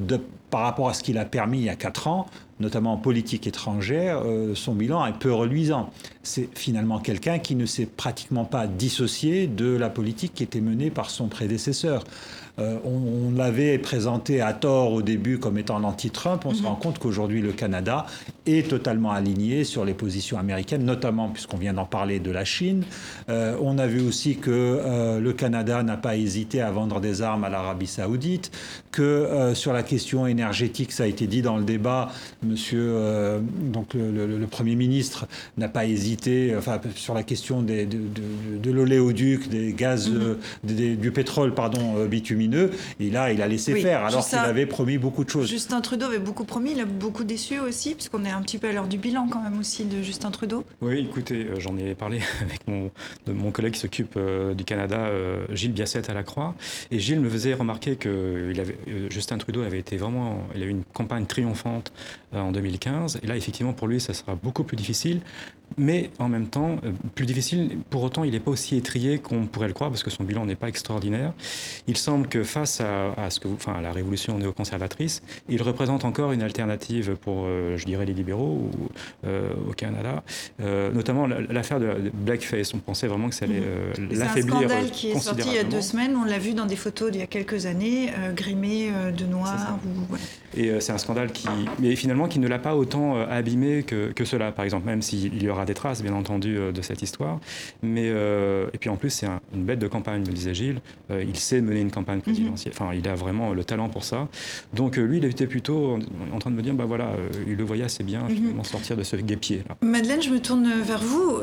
par rapport à ce qu'il a permis il y a quatre ans, notamment en politique étrangère, son bilan est peu reluisant. C'est finalement quelqu'un qui ne s'est pratiquement pas dissocié de la politique qui était menée par son prédécesseur. Euh, on, l'avait présenté à tort au début comme étant l'anti-Trump. On se mhm. rend compte qu'aujourd'hui, le Canada est totalement aligné sur les positions américaines, notamment puisqu'on vient d'en parler de la Chine. Euh, on a vu aussi que euh, le Canada n'a pas hésité à vendre des armes à l'Arabie saoudite, que sur la question énergétique, ça a été dit dans le débat, monsieur, donc le, Premier ministre n'a pas hésité, enfin, sur la question des, de, l'oléoduc, des gaz, mhm. du pétrole, pardon, bitumineux et là, il a laissé faire, alors qu'il avait promis beaucoup de choses. Justin Trudeau avait beaucoup promis, il a beaucoup déçu aussi, puisqu'on est un petit peu à l'heure du bilan quand même aussi de Justin Trudeau. Oui, écoutez, euh, j'en ai parlé avec mon, mon collègue qui s'occupe euh, du Canada, euh, Gilles Biasset à la Croix. Et Gilles me faisait remarquer que il avait, Justin Trudeau avait été vraiment, il a eu une campagne triomphante en 2015. Et là, effectivement, pour lui, ça sera beaucoup plus difficile mais en même temps, euh, plus difficile. Pour autant, il n'est pas aussi étrié qu'on pourrait le croire, parce que son bilan n'est pas extraordinaire. Il semble que face à, ce que enfin, à la révolution néoconservatrice, il représente encore une alternative pour, euh, je dirais, les libéraux ou, euh, au Canada. notamment l'affaire de Blackface. On pensait vraiment que ça allait l'affaiblir. C'est un scandale qui est sorti il y a deux semaines. On l'a vu dans des photos d'il y a quelques années, grimé de noir. Et c'est un scandale qui, mais finalement, qui ne l'a pas autant abîmé que, que cela, par exemple, même s'il y aura des traces, bien entendu, euh, de cette histoire. Mais, euh, et puis en plus, c'est une bête de campagne, me disait Gilles. Euh, il sait mener une campagne mhm. présidentielle. Enfin, il a vraiment le talent pour ça. Donc lui, il était plutôt en, train de me dire, bah voilà, il le voyait assez bien mhm. finalement sortir de ce guépier. Là. Madeleine, je me tourne vers vous.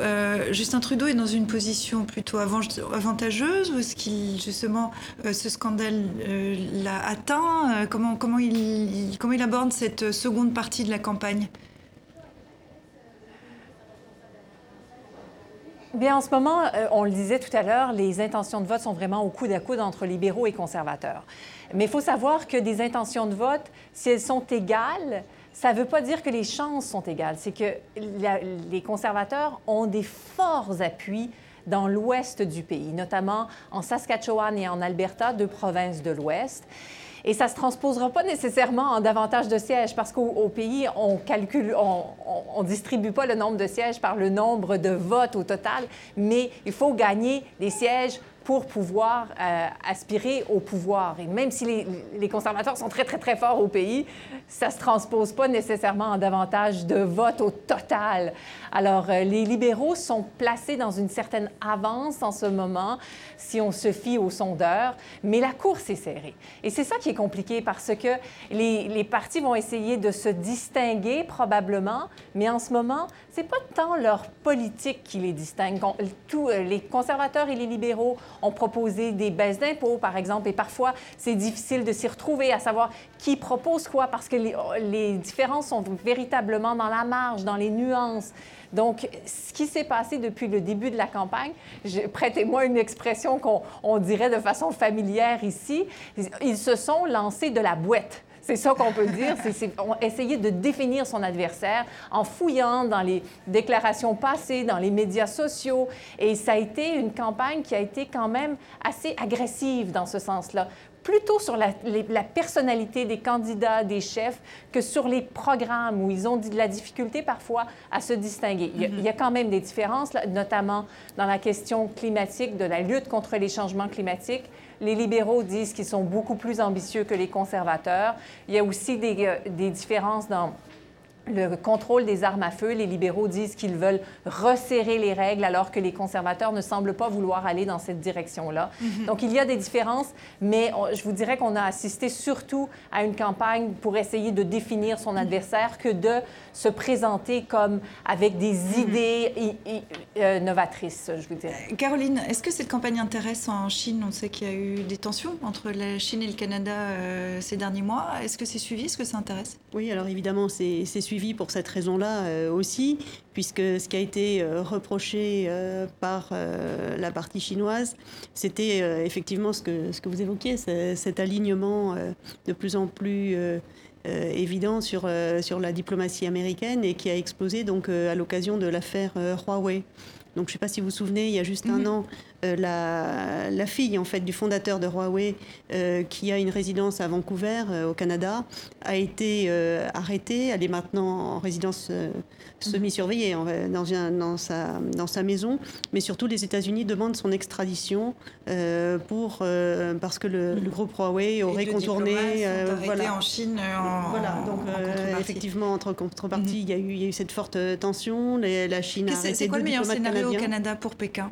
Justin Trudeau est dans une position plutôt avantageuse ou est-ce qu'il, justement, ce scandale l'a atteint? Comment, comment, il, comment il aborde cette seconde partie de la campagne? Bien, en ce moment, euh, on le disait tout à l'heure, les intentions de vote sont vraiment au coude à coude entre libéraux et conservateurs. Mais il faut savoir que des intentions de vote, si elles sont égales, ça ne veut pas dire que les chances sont égales. C'est que les conservateurs ont des forts appuis dans l'ouest du pays, notamment en Saskatchewan et en Alberta, deux provinces de l'ouest. Et ça ne se transposera pas nécessairement en davantage de sièges parce qu'au pays, on calcule, on ne distribue pas le nombre de sièges par le nombre de votes au total, mais il faut gagner des sièges pour pouvoir euh, aspirer au pouvoir. Et même si les, conservateurs sont très, très, très forts au pays, ça ne se transpose pas nécessairement en davantage de votes au total. Alors, euh, les libéraux sont placés dans une certaine avance en ce moment, si on se fie aux sondeurs, mais la course est serrée. Et c'est ça qui est compliqué parce que les, partis vont essayer de se distinguer probablement, mais en ce moment, c'est pas tant leur politique qui les distingue. Euh, les conservateurs et les libéraux ont proposé des baisses d'impôts, par exemple, et parfois c'est difficile de s'y retrouver, à savoir qui propose quoi, parce que les, les différences sont véritablement dans la marge, dans les nuances. Donc, ce qui s'est passé depuis le début de la campagne, prêtez-moi une expression qu'on dirait de façon familière ici, ils se sont lancés de la boîte. C'est ça qu'on peut dire. C'est essayer de définir son adversaire en fouillant dans les déclarations passées, dans les médias sociaux. Et ça a été une campagne qui a été quand même assez agressive dans ce sens-là plutôt sur la, personnalité des candidats, des chefs, que sur les programmes où ils ont de la difficulté parfois à se distinguer. Il y a, il y a quand même des différences, notamment dans la question climatique, de la lutte contre les changements climatiques. Les libéraux disent qu'ils sont beaucoup plus ambitieux que les conservateurs. Il y a aussi des, euh, différences dans le contrôle des armes à feu. Les libéraux disent qu'ils veulent resserrer les règles alors que les conservateurs ne semblent pas vouloir aller dans cette direction-là. Mhm. Donc, il y a des différences, mais je vous dirais qu'on a assisté surtout à une campagne pour essayer de définir son adversaire que de se présenter comme avec des mhm. idées euh, novatrices, je vous dirais. Euh, Caroline, est-ce que cette campagne intéresse en Chine? On sait qu'il y a eu des tensions entre la Chine et le Canada euh, ces derniers mois. Est-ce que c'est suivi? Est-ce que ça intéresse? Oui, alors évidemment, c'est suivi suivi pour cette raison-là euh, aussi, puisque ce qui a été euh, reproché euh, par la partie chinoise, c'était effectivement ce que, ce que vous évoquiez, cet alignement de plus en plus évident sur, sur la diplomatie américaine et qui a explosé donc à l'occasion de l'affaire Huawei. Donc, je ne sais pas si vous vous souvenez, il y a juste un mhm. an, euh, la, fille en fait du fondateur de Huawei, euh, qui a une résidence à Vancouver, euh, au Canada, a été arrêtée. Elle est maintenant en résidence mhm. semi-surveillée dans, dans, sa, dans sa maison. Mais surtout, les États-Unis demandent son extradition pour, parce que le, mhm. groupe Huawei aurait contourné. voilà. en Chine. En, voilà, donc effectivement, entre contreparties, il, y a eu, il y a eu cette forte tension. la Chine a arrêté C'est quoi le meilleur scénario au Canada pour Pékin?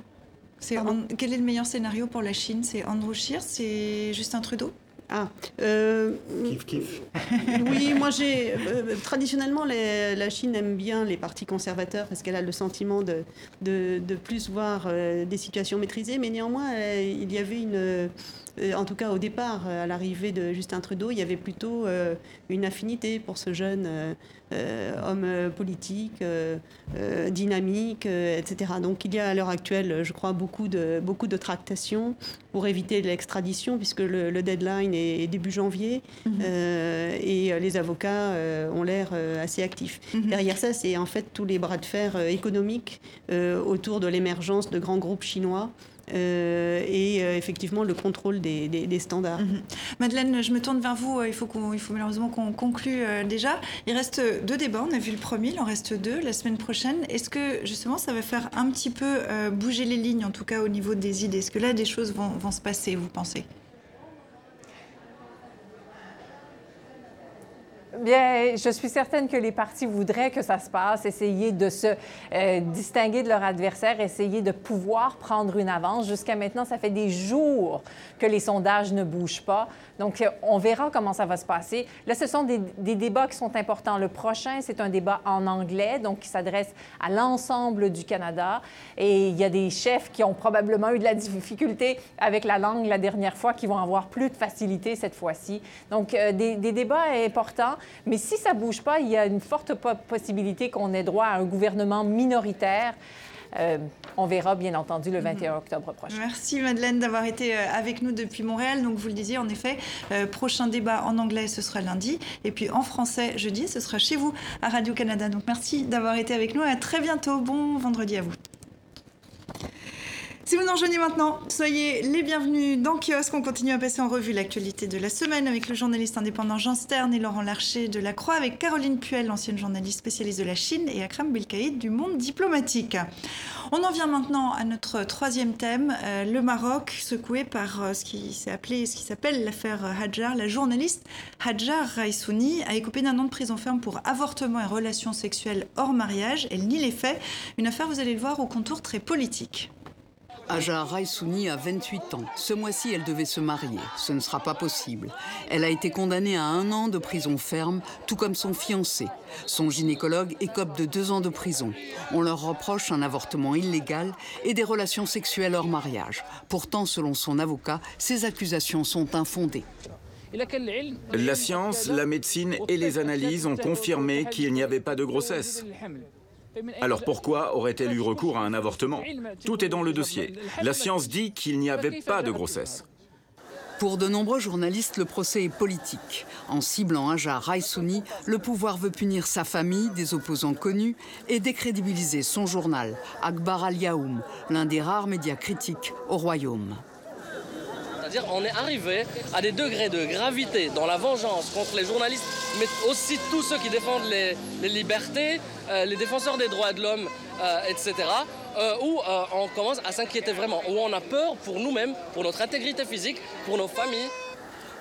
Quel est le meilleur scénario pour la Chine? C'est Andrew Scheer C'est Justin Trudeau? Ah, euh, oui, moi j'ai euh, traditionnellement la Chine aime bien les partis conservateurs parce qu'elle a le sentiment de, de, plus voir euh, des situations maîtrisées, mais néanmoins il y avait une, en tout cas au départ, à l'arrivée de Justin Trudeau, il y avait plutôt une affinité pour ce jeune homme politique, dynamique, etc. Donc il y a à l'heure actuelle, je crois, beaucoup de, beaucoup de tractations pour éviter l'extradition, puisque le, deadline est début janvier, mhm. et les avocats ont l'air assez actifs. Mhm. Derrière ça, c'est en fait tous les bras de fer économiques autour de l'émergence de grands groupes chinois euh, et euh, effectivement le contrôle des, standards. Mhm. Madeleine, je me tourne vers vous. Il faut, il faut malheureusement qu'on conclue euh, déjà. Il reste deux débats. On a vu le premier, il en reste deux la semaine prochaine. Est-ce que justement ça va faire un petit peu bouger les lignes, en tout cas au niveau des idées? Est-ce que là des choses vont, vont se passer, vous pensez? Bien, je suis certaine que les partis voudraient que ça se passe, essayer de se euh, distinguer de leur adversaire, essayer de pouvoir prendre une avance. Jusqu'à maintenant, ça fait des jours que les sondages ne bougent pas. Donc, euh, on verra comment ça va se passer. Là, ce sont des, débats qui sont importants. Le prochain, c'est un débat en anglais, donc qui s'adresse à l'ensemble du Canada. Et il y a des chefs qui ont probablement eu de la difficulté avec la langue la dernière fois, qui vont avoir plus de facilité cette fois-ci. Donc, euh, des, des débats importants. Mais si ça ne bouge pas, il y a une forte possibilité qu'on ait droit à un gouvernement minoritaire. Euh, on verra bien entendu le 21 octobre prochain. Merci Madeleine d'avoir été euh, avec nous depuis Montréal. Donc vous le disiez en effet, euh, prochain débat en anglais ce sera lundi et puis en français jeudi ce sera chez vous à Radio Canada. Donc merci d'avoir été avec nous et à très bientôt. Bon vendredi à vous. Si vous nous rejoignez maintenant, soyez les bienvenus dans Kiosque. On continue à passer en revue l'actualité de la semaine avec le journaliste indépendant Jean Stern et Laurent Larcher de la Croix, avec Caroline Puel, l'ancienne journaliste spécialiste de la Chine, et Akram Belkaïd du monde diplomatique. On en vient maintenant à notre troisième thème, euh, le Maroc, secoué par euh, ce qui s'est appelé, s'appelle l'affaire Hadjar. La journaliste Hadjar Raissouni a écopé d'un an de prison ferme pour avortement et relations sexuelles hors mariage. Elle nie les faits. Une affaire, vous allez le voir, au contour très politique. Aja Raissouni a 28 ans. Ce mois-ci, elle devait se marier. Ce ne sera pas possible. Elle a été condamnée à un an de prison ferme, tout comme son fiancé. Son gynécologue écope de deux ans de prison. On leur reproche un avortement illégal et des relations sexuelles hors mariage. Pourtant, selon son avocat, ces accusations sont infondées. La science, la médecine et les analyses ont confirmé qu'il n'y avait pas de grossesse. Alors pourquoi aurait-elle eu recours à un avortement? Tout est dans le dossier. La science dit qu'il n'y avait pas de grossesse. Pour de nombreux journalistes, le procès est politique. En ciblant Aja Raissouni, le pouvoir veut punir sa famille, des opposants connus, et décrédibiliser son journal, Akbar al-Yaoum, l'un des rares médias critiques au royaume. On est arrivé à des degrés de gravité dans la vengeance contre les journalistes, mais aussi tous ceux qui défendent les, libertés, euh, les défenseurs des droits de l'homme, euh, etc., euh, où on commence à s'inquiéter vraiment, où on a peur pour nous-mêmes, pour notre intégrité physique, pour nos familles.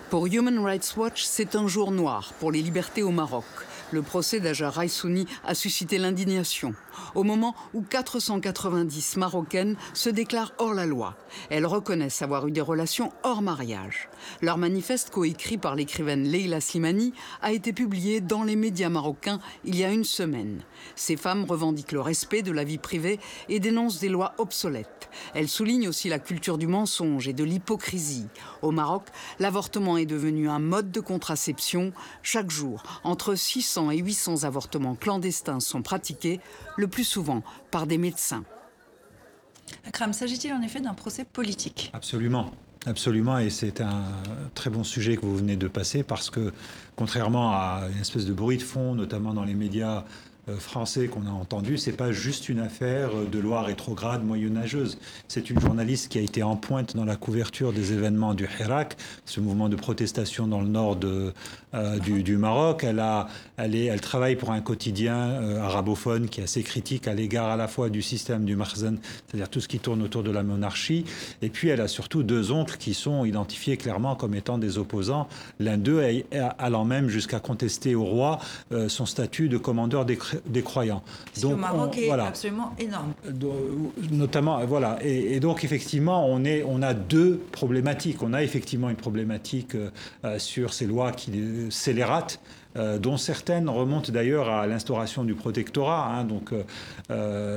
Pour Human Rights Watch, c'est un jour noir pour les libertés au Maroc. Le procès d'Aja Raissouni a suscité l'indignation au moment où 490 Marocaines se déclarent hors la loi. Elles reconnaissent avoir eu des relations hors mariage. Leur manifeste, coécrit par l'écrivaine Leila Slimani, a été publié dans les médias marocains il y a une semaine. Ces femmes revendiquent le respect de la vie privée et dénoncent des lois obsolètes. Elles soulignent aussi la culture du mensonge et de l'hypocrisie. Au Maroc, l'avortement est devenu un mode de contraception. Chaque jour, entre 600 et 800 avortements clandestins sont pratiqués. Le plus souvent par des médecins. Akram, s'agit-il en effet d'un procès politique Absolument. Absolument, et c'est un très bon sujet que vous venez de passer parce que, contrairement à une espèce de bruit de fond, notamment dans les médias français qu'on a entendu, c'est pas juste une affaire de loi rétrograde moyenâgeuse. C'est une journaliste qui a été en pointe dans la couverture des événements du Hirak, ce mouvement de protestation dans le nord euh, du, Maroc. Elle, a, elle, est, elle travaille pour un quotidien euh, arabophone qui est assez critique à l'égard à la fois du système du Marzen, c'est-à-dire tout ce qui tourne autour de la monarchie, et puis elle a surtout deux oncles qui sont identifiés clairement comme étant des opposants, l'un d'eux allant même jusqu'à contester au roi son statut de commandeur des des croyants. donc, le Maroc est absolument énorme. Notamment, voilà. Et, donc, effectivement, on, est, on a deux problématiques. On a effectivement une problématique euh, sur ces lois qui scélérates dont certaines remontent d'ailleurs à l'instauration du protectorat, hein, donc,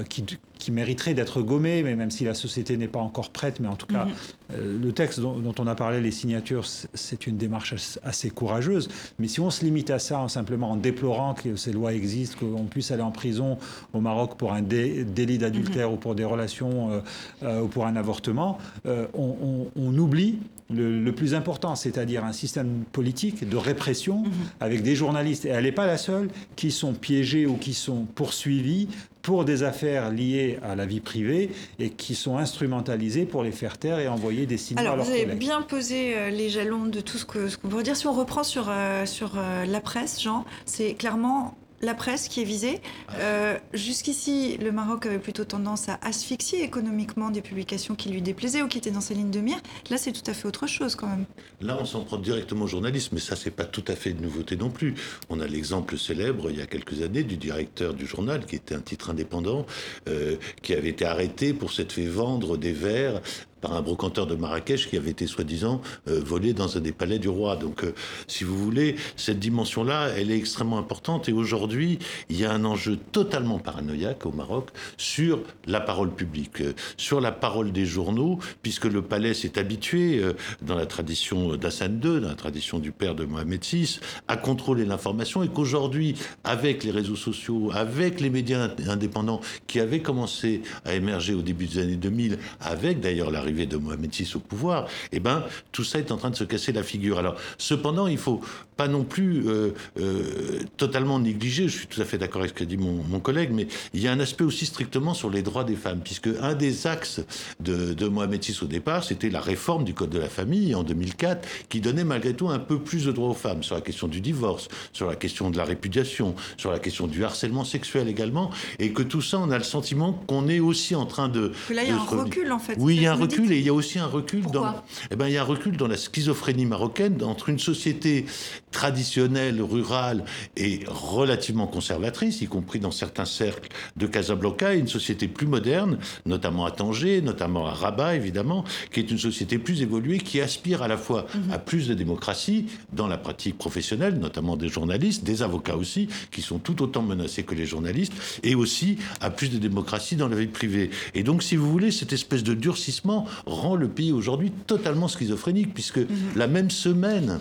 qui, qui mériterait d'être gommées, mais même si la société n'est pas encore prête, mais en tout cas, mhm. le texte dont, dont, on a parlé, les signatures, c'est une démarche assez courageuse. Mais si on se limite à ça en simplement en déplorant que ces lois existent, qu'on puisse aller en prison au Maroc pour un délit d'adultère mhm. ou pour des relations ou pour un avortement, on, on oublie le, plus important, c'est-à-dire un système politique de répression mhm. avec des journalistes, et elle n'est pas la seule, qui sont piégés ou qui sont poursuivis pour des affaires liées à la vie privée et qui sont instrumentalisés pour les faire taire et envoyer des signaux Alors, à leurs vous avez bien posé euh, les jalons de tout ce qu'on ce pourrait dire. Si on reprend sur, euh, sur euh, la presse, Jean, c'est clairement la presse qui est visée. Euh, jusqu'ici, le Maroc avait plutôt tendance à asphyxier économiquement des publications qui lui déplaisaient ou qui étaient dans sa ligne de mire. Là, c'est tout à fait autre chose quand même. Là, on s'en prend directement au journalisme, mais ça, c'est pas tout à fait une nouveauté non plus. On a l'exemple célèbre, il y a quelques années, du directeur du journal, qui était un titre indépendant, euh, qui avait été arrêté pour s'être fait vendre des verres par un brocanteur de Marrakech qui avait été soi-disant euh, volé dans un des palais du roi. Donc, euh, si vous voulez, cette dimension-là, elle est extrêmement importante. Et aujourd'hui, il y a un enjeu totalement paranoïaque au Maroc sur la parole publique, euh, sur la parole des journaux, puisque le palais s'est habitué, dans la tradition d'Hassan II, dans la tradition du père de Mohamed VI, à contrôler l'information et qu'aujourd'hui, avec les réseaux sociaux, avec les médias indépendants qui avaient commencé à émerger au début des années 2000, avec d'ailleurs de Mohamed VI au pouvoir, eh ben, tout ça est en train de se casser la figure. Alors, cependant, il faut pas non plus euh, euh, totalement négliger, je suis tout à fait d'accord avec ce qu'a dit mon, collègue, mais il y a un aspect aussi strictement sur les droits des femmes, puisque un des axes de, de Mohamed VI au départ, c'était la réforme du Code de la famille en 2004, qui donnait malgré tout un peu plus de droits aux femmes sur la question du divorce, sur la question de la répudiation, sur la question du harcèlement sexuel également, et que tout ça, on a le sentiment qu'on est aussi en train de... Que là, il y a un recul, en fait. Oui, il y a un recul et il y a aussi un recul dans. Eh ben, il y a un recul dans la schizophrénie marocaine entre une société traditionnelle, rurale et relativement conservatrice, y compris dans certains cercles de Casablanca, et une société plus moderne, notamment à Tanger, notamment à Rabat, évidemment, qui est une société plus évoluée, qui aspire à la fois mhm. à plus de démocratie dans la pratique professionnelle, notamment des journalistes, des avocats aussi, qui sont tout autant menacés que les journalistes, et aussi à plus de démocratie dans la vie privée. Et donc, si vous voulez, cette espèce de durcissement rend le pays aujourd'hui totalement schizophrénique, puisque mhm. la même semaine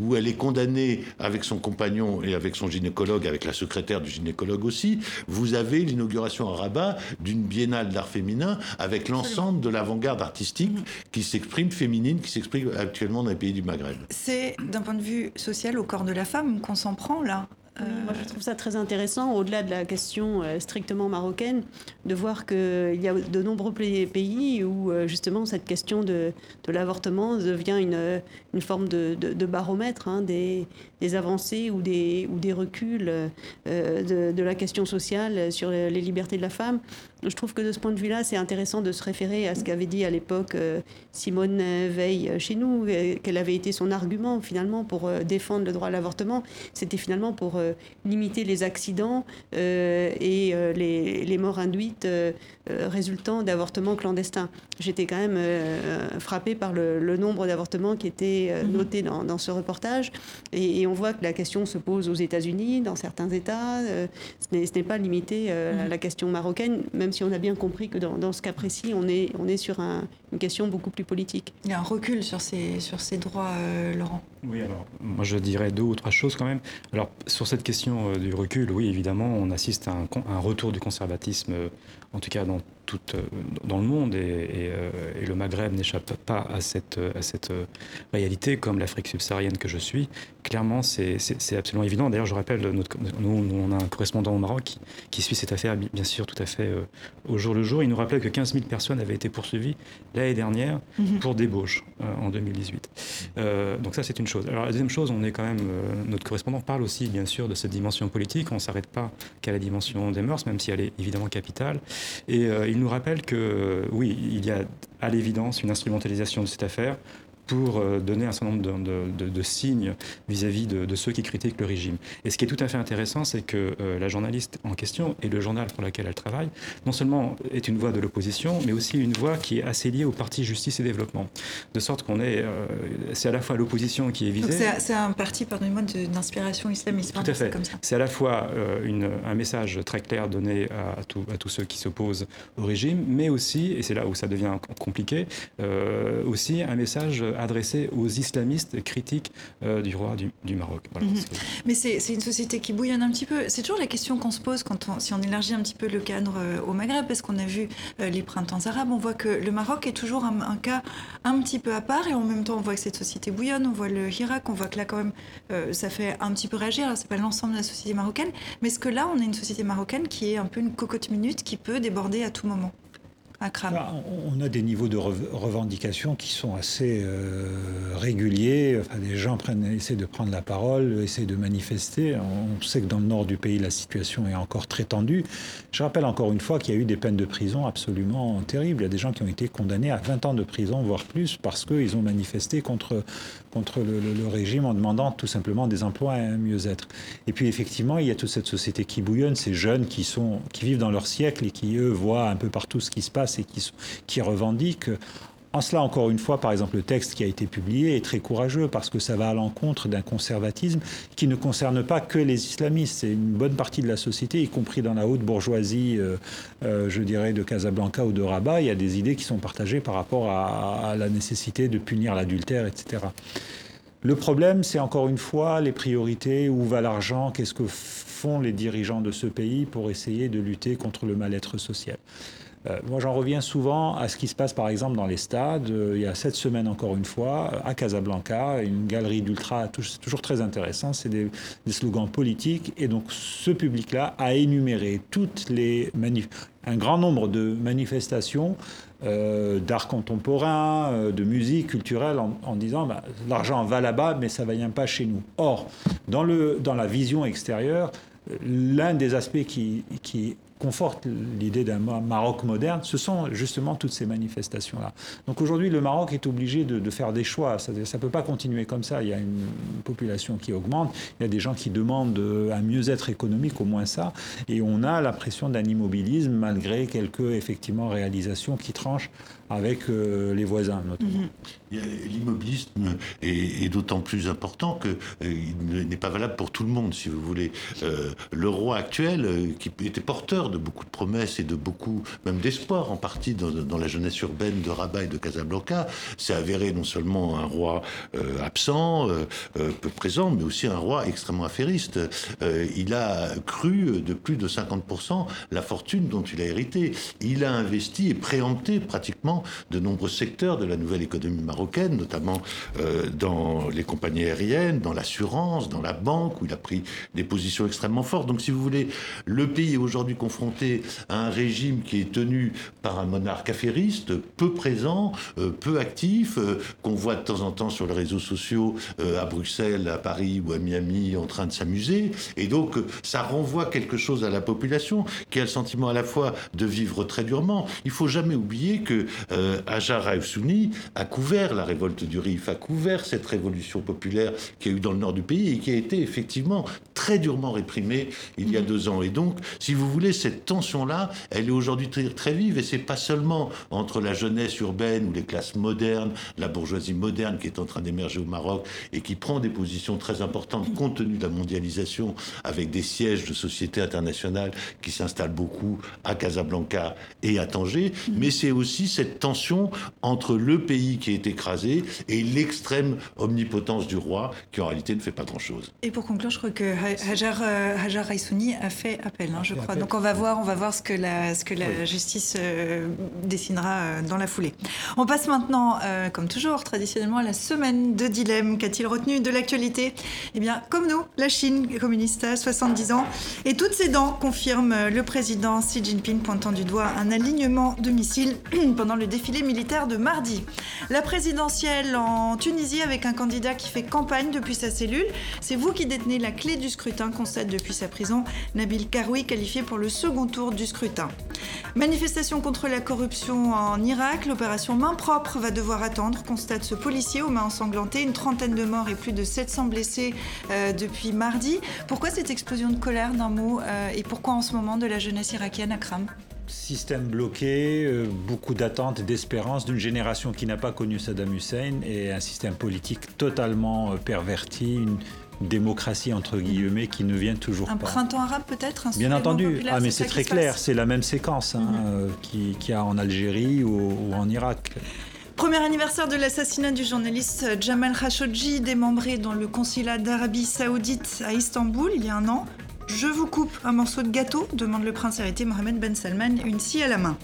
où elle est condamnée avec son compagnon et avec son gynécologue, avec la secrétaire du gynécologue aussi, vous avez l'inauguration à Rabat d'une biennale d'art féminin avec l'ensemble de l'avant-garde artistique mhm. qui s'exprime féminine, qui s'exprime actuellement dans les pays du Maghreb. C'est d'un point de vue social au corps de la femme qu'on s'en prend là moi, je trouve ça très intéressant, au-delà de la question euh, strictement marocaine, de voir qu'il y a de nombreux pays où euh, justement cette question de, l'avortement devient une, une forme de, baromètre hein, des, avancées ou des, ou des reculs euh, de, la question sociale sur les libertés de la femme. Je trouve que de ce point de vue-là, c'est intéressant de se référer à ce qu'avait dit à l'époque Simone Veil chez nous, quel avait été son argument finalement pour défendre le droit à l'avortement. C'était finalement pour limiter les accidents euh, et euh, les, morts induites euh, résultant d'avortements clandestins. J'étais quand même frappée par le, nombre d'avortements qui étaient mhm. notés dans, ce reportage. Et, on voit que la question se pose aux États-Unis, dans certains États. ce n'est pas limité à mhm. la question marocaine, même si on a bien compris que dans, ce cas précis, on est, on est sur une question beaucoup plus politique. Il y a un recul sur ces, sur ces droits, Laurent. Oui, alors moi je dirais deux ou trois choses quand même. Alors sur cette question euh, du recul, oui, évidemment, on assiste à un, retour du conservatisme, euh, en tout cas dans euh, dans le monde et, le Maghreb n'échappe pas à cette, à cette réalité, comme l'Afrique subsaharienne que je suis. Clairement, c'est absolument évident. D'ailleurs, je rappelle, notre, nous, on a un correspondant au Maroc qui, suit cette affaire, bien sûr, tout à fait au jour le jour. Il nous rappelait que 15 000 personnes avaient été poursuivies l'année dernière mhm. pour débauche en 2018. donc ça, c'est une chose. Alors la deuxième chose, on est quand même, notre correspondant parle aussi, bien sûr, de cette dimension politique. On ne s'arrête pas qu'à la dimension des mœurs, même si elle est évidemment capitale. Et euh, il nous rappelle que, oui, il y a à l'évidence une instrumentalisation de cette affaire pour euh, donner un certain nombre de, signes vis-à-vis de, ceux qui critiquent le régime. Et ce qui est tout à fait intéressant, c'est que euh, la journaliste en question et le journal pour lequel elle travaille, non seulement est une voix de l'opposition, mais aussi une voix qui est assez liée au parti Justice et Développement. De sorte qu'on est, euh, c'est à la fois l'opposition qui est visée. C'est un parti, pardonnez-moi, d'inspiration islamiste. Tout à fait. C'est à la fois une, un message très clair donné à, à tous ceux qui s'opposent au régime, mais aussi, et c'est là où ça devient compliqué, aussi un message adressé aux islamistes critiques euh, du roi du, Maroc. Mhm. Mais c'est une société qui bouillonne un petit peu. C'est toujours la question qu'on se pose quand on, si on élargit un petit peu le cadre euh, au Maghreb, parce qu'on a vu euh, les printemps arabes, on voit que le Maroc est toujours un, cas un petit peu à part, et en même temps on voit que cette société bouillonne, on voit le Irak, on voit que là quand même ça fait un petit peu réagir. Alors c'est pas l'ensemble de la société marocaine, mais est-ce que là on a une société marocaine qui est un peu une cocotte minute qui peut déborder à tout moment? Bah, on a des niveaux de revendication qui sont assez euh, réguliers. Les gens essaient de prendre la parole, essaient de manifester. On sait que dans le nord du pays, la situation est encore très tendue. Je rappelle encore une fois qu'il y a eu des peines de prison absolument terribles. Il y a des gens qui ont été condamnés à 20 ans de prison, voire plus, parce qu'ils ont manifesté contre, contre le, régime en demandant tout simplement des emplois et un mieux-être. Et puis effectivement, il y a toute cette société qui bouillonne, ces jeunes qui, sont, qui vivent dans leur siècle et qui, eux, voient un peu partout ce qui se passe et qui, revendiquent. En cela, encore une fois, par exemple, le texte qui a été publié est très courageux parce que ça va à l'encontre d'un conservatisme qui ne concerne pas que les islamistes. C'est une bonne partie de la société, y compris dans la haute bourgeoisie, euh, euh, je dirais, de Casablanca ou de Rabat. Il y a des idées qui sont partagées par rapport à, à la nécessité de punir l'adultère, etc. Le problème, c'est encore une fois les priorités, où va l'argent, qu'est-ce que font les dirigeants de ce pays pour essayer de lutter contre le mal-être social? Euh, moi, j'en reviens souvent à ce qui se passe, par exemple, dans les stades. Euh, il y a cette semaine, encore une fois, à Casablanca, une galerie d'ultra, toujours très intéressant, c'est des, slogans politiques. Et donc, ce public-là a énuméré toutes un grand nombre de manifestations euh, d'art contemporain, de musique culturelle, en, disant bah, l'argent va là-bas, mais ça ne vient pas chez nous. Or, dans la vision extérieure, l'un des aspects qui, qui conforte l'idée d'un Maroc moderne, ce sont justement toutes ces manifestations-là. Donc aujourd'hui, le Maroc est obligé de, faire des choix. Ça ne peut pas continuer comme ça. Il y a une population qui augmente, il y a des gens qui demandent euh, un mieux-être économique, au moins ça, et on a la pression d'un immobilisme malgré quelques effectivement réalisations qui tranchent avec euh, les voisins notamment. Mhm. L'immobilisme est, d'autant plus important qu'il euh, n'est pas valable pour tout le monde, si vous voulez. Euh, le roi actuel, qui était porteur de beaucoup de promesses et de beaucoup, même d'espoir en partie dans, la jeunesse urbaine de Rabat et de Casablanca, s'est avéré non seulement un roi absent, peu présent, mais aussi un roi extrêmement affairiste. il a cru de plus de 50% la fortune dont il a hérité. Il a investi et préempté pratiquement de nombreux secteurs de la nouvelle économie marocaine, notamment euh, dans les compagnies aériennes, dans l'assurance, dans la banque, où il a pris des positions extrêmement fortes. Donc, si vous voulez, le pays est aujourd'hui confronté à un régime qui est tenu par un monarque affairiste, peu présent, euh, peu actif, euh, qu'on voit de temps en temps sur les réseaux sociaux à Bruxelles, à Paris ou à Miami en train de s'amuser. Et donc, ça renvoie quelque chose à la population qui a le sentiment à la fois de vivre très durement. Il faut jamais oublier que euh, Ajar Raoussouni a couvert la révolte du Rif, a couvert cette révolution populaire qui a eu dans le nord du pays et qui a été effectivement très durement réprimée il y a deux ans. Et donc, si vous voulez, cette tension-là, elle est aujourd'hui très, très, vive et c'est pas seulement entre la jeunesse urbaine ou les classes modernes, la bourgeoisie moderne qui est en train d'émerger au Maroc et qui prend des positions très importantes compte tenu de la mondialisation avec des sièges de sociétés internationales qui s'installent beaucoup à Casablanca et à Tanger, mais c'est aussi cette tension entre le pays qui est écrasé et l'extrême omnipotence du roi, qui en réalité ne fait pas grand-chose. Et pour conclure, je crois que Hajar, euh, Hajar Raissouni a fait appel, hein, je crois. Donc on va voir, on va voir ce que la, ce que la justice euh, dessinera euh, dans la foulée. On passe maintenant, comme toujours, traditionnellement, à la semaine de dilemme. Qu'a-t-il retenu de l'actualité? Eh bien, comme nous, la Chine communiste à 70 ans et toutes ses dents confirme le président Xi Jinping pointant du doigt un alignement de missiles pendant le défilé militaire de mardi. La présidentielle en Tunisie avec un candidat qui fait campagne depuis sa cellule. C'est vous qui détenez la clé du scrutin, constate depuis sa prison Nabil Karoui, qualifié pour le second second tour du scrutin. Manifestation contre la corruption en Irak, l'opération main propre va devoir attendre, constate ce policier aux mains ensanglantées, une trentaine de morts et plus de 700 blessés euh, depuis mardi. Pourquoi cette explosion de colère d'un mot euh, et pourquoi en ce moment de la jeunesse irakienne à Kram Système bloqué, euh, beaucoup d'attentes et d'espérances d'une génération qui n'a pas connu Saddam Hussein et un système politique totalement perverti, une, démocratie entre guillemets qui ne vient toujours un pas. Un printemps arabe peut-être Bien entendu. ah mais c'est très clair, c'est la même séquence hein, mhm. qu'il qui y a en Algérie ou, ou en Irak. Premier anniversaire de l'assassinat du journaliste Jamal Khashoggi, démembré dans le consulat d'Arabie Saoudite à Istanbul il y a un an. Je vous coupe un morceau de gâteau, demande le prince héritier Mohamed Ben Salman, une scie à la main.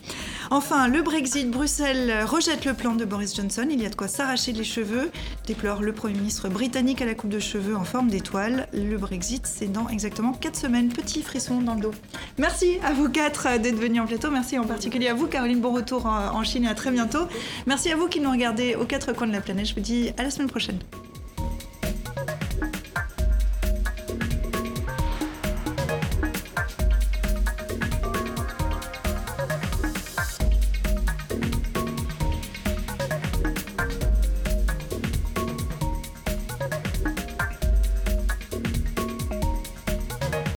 Enfin, le Brexit, Bruxelles rejette le plan de Boris Johnson, il y a de quoi s'arracher les cheveux, déplore le Premier ministre britannique à la coupe de cheveux en forme d'étoile. Le Brexit, c'est dans exactement 4 semaines, petit frisson dans le dos. Merci à vous quatre d'être venus en plateau, merci en particulier à vous Caroline, bon retour en Chine et à très bientôt. Merci à vous qui nous regardez aux quatre coins de la planète, je vous dis à la semaine prochaine.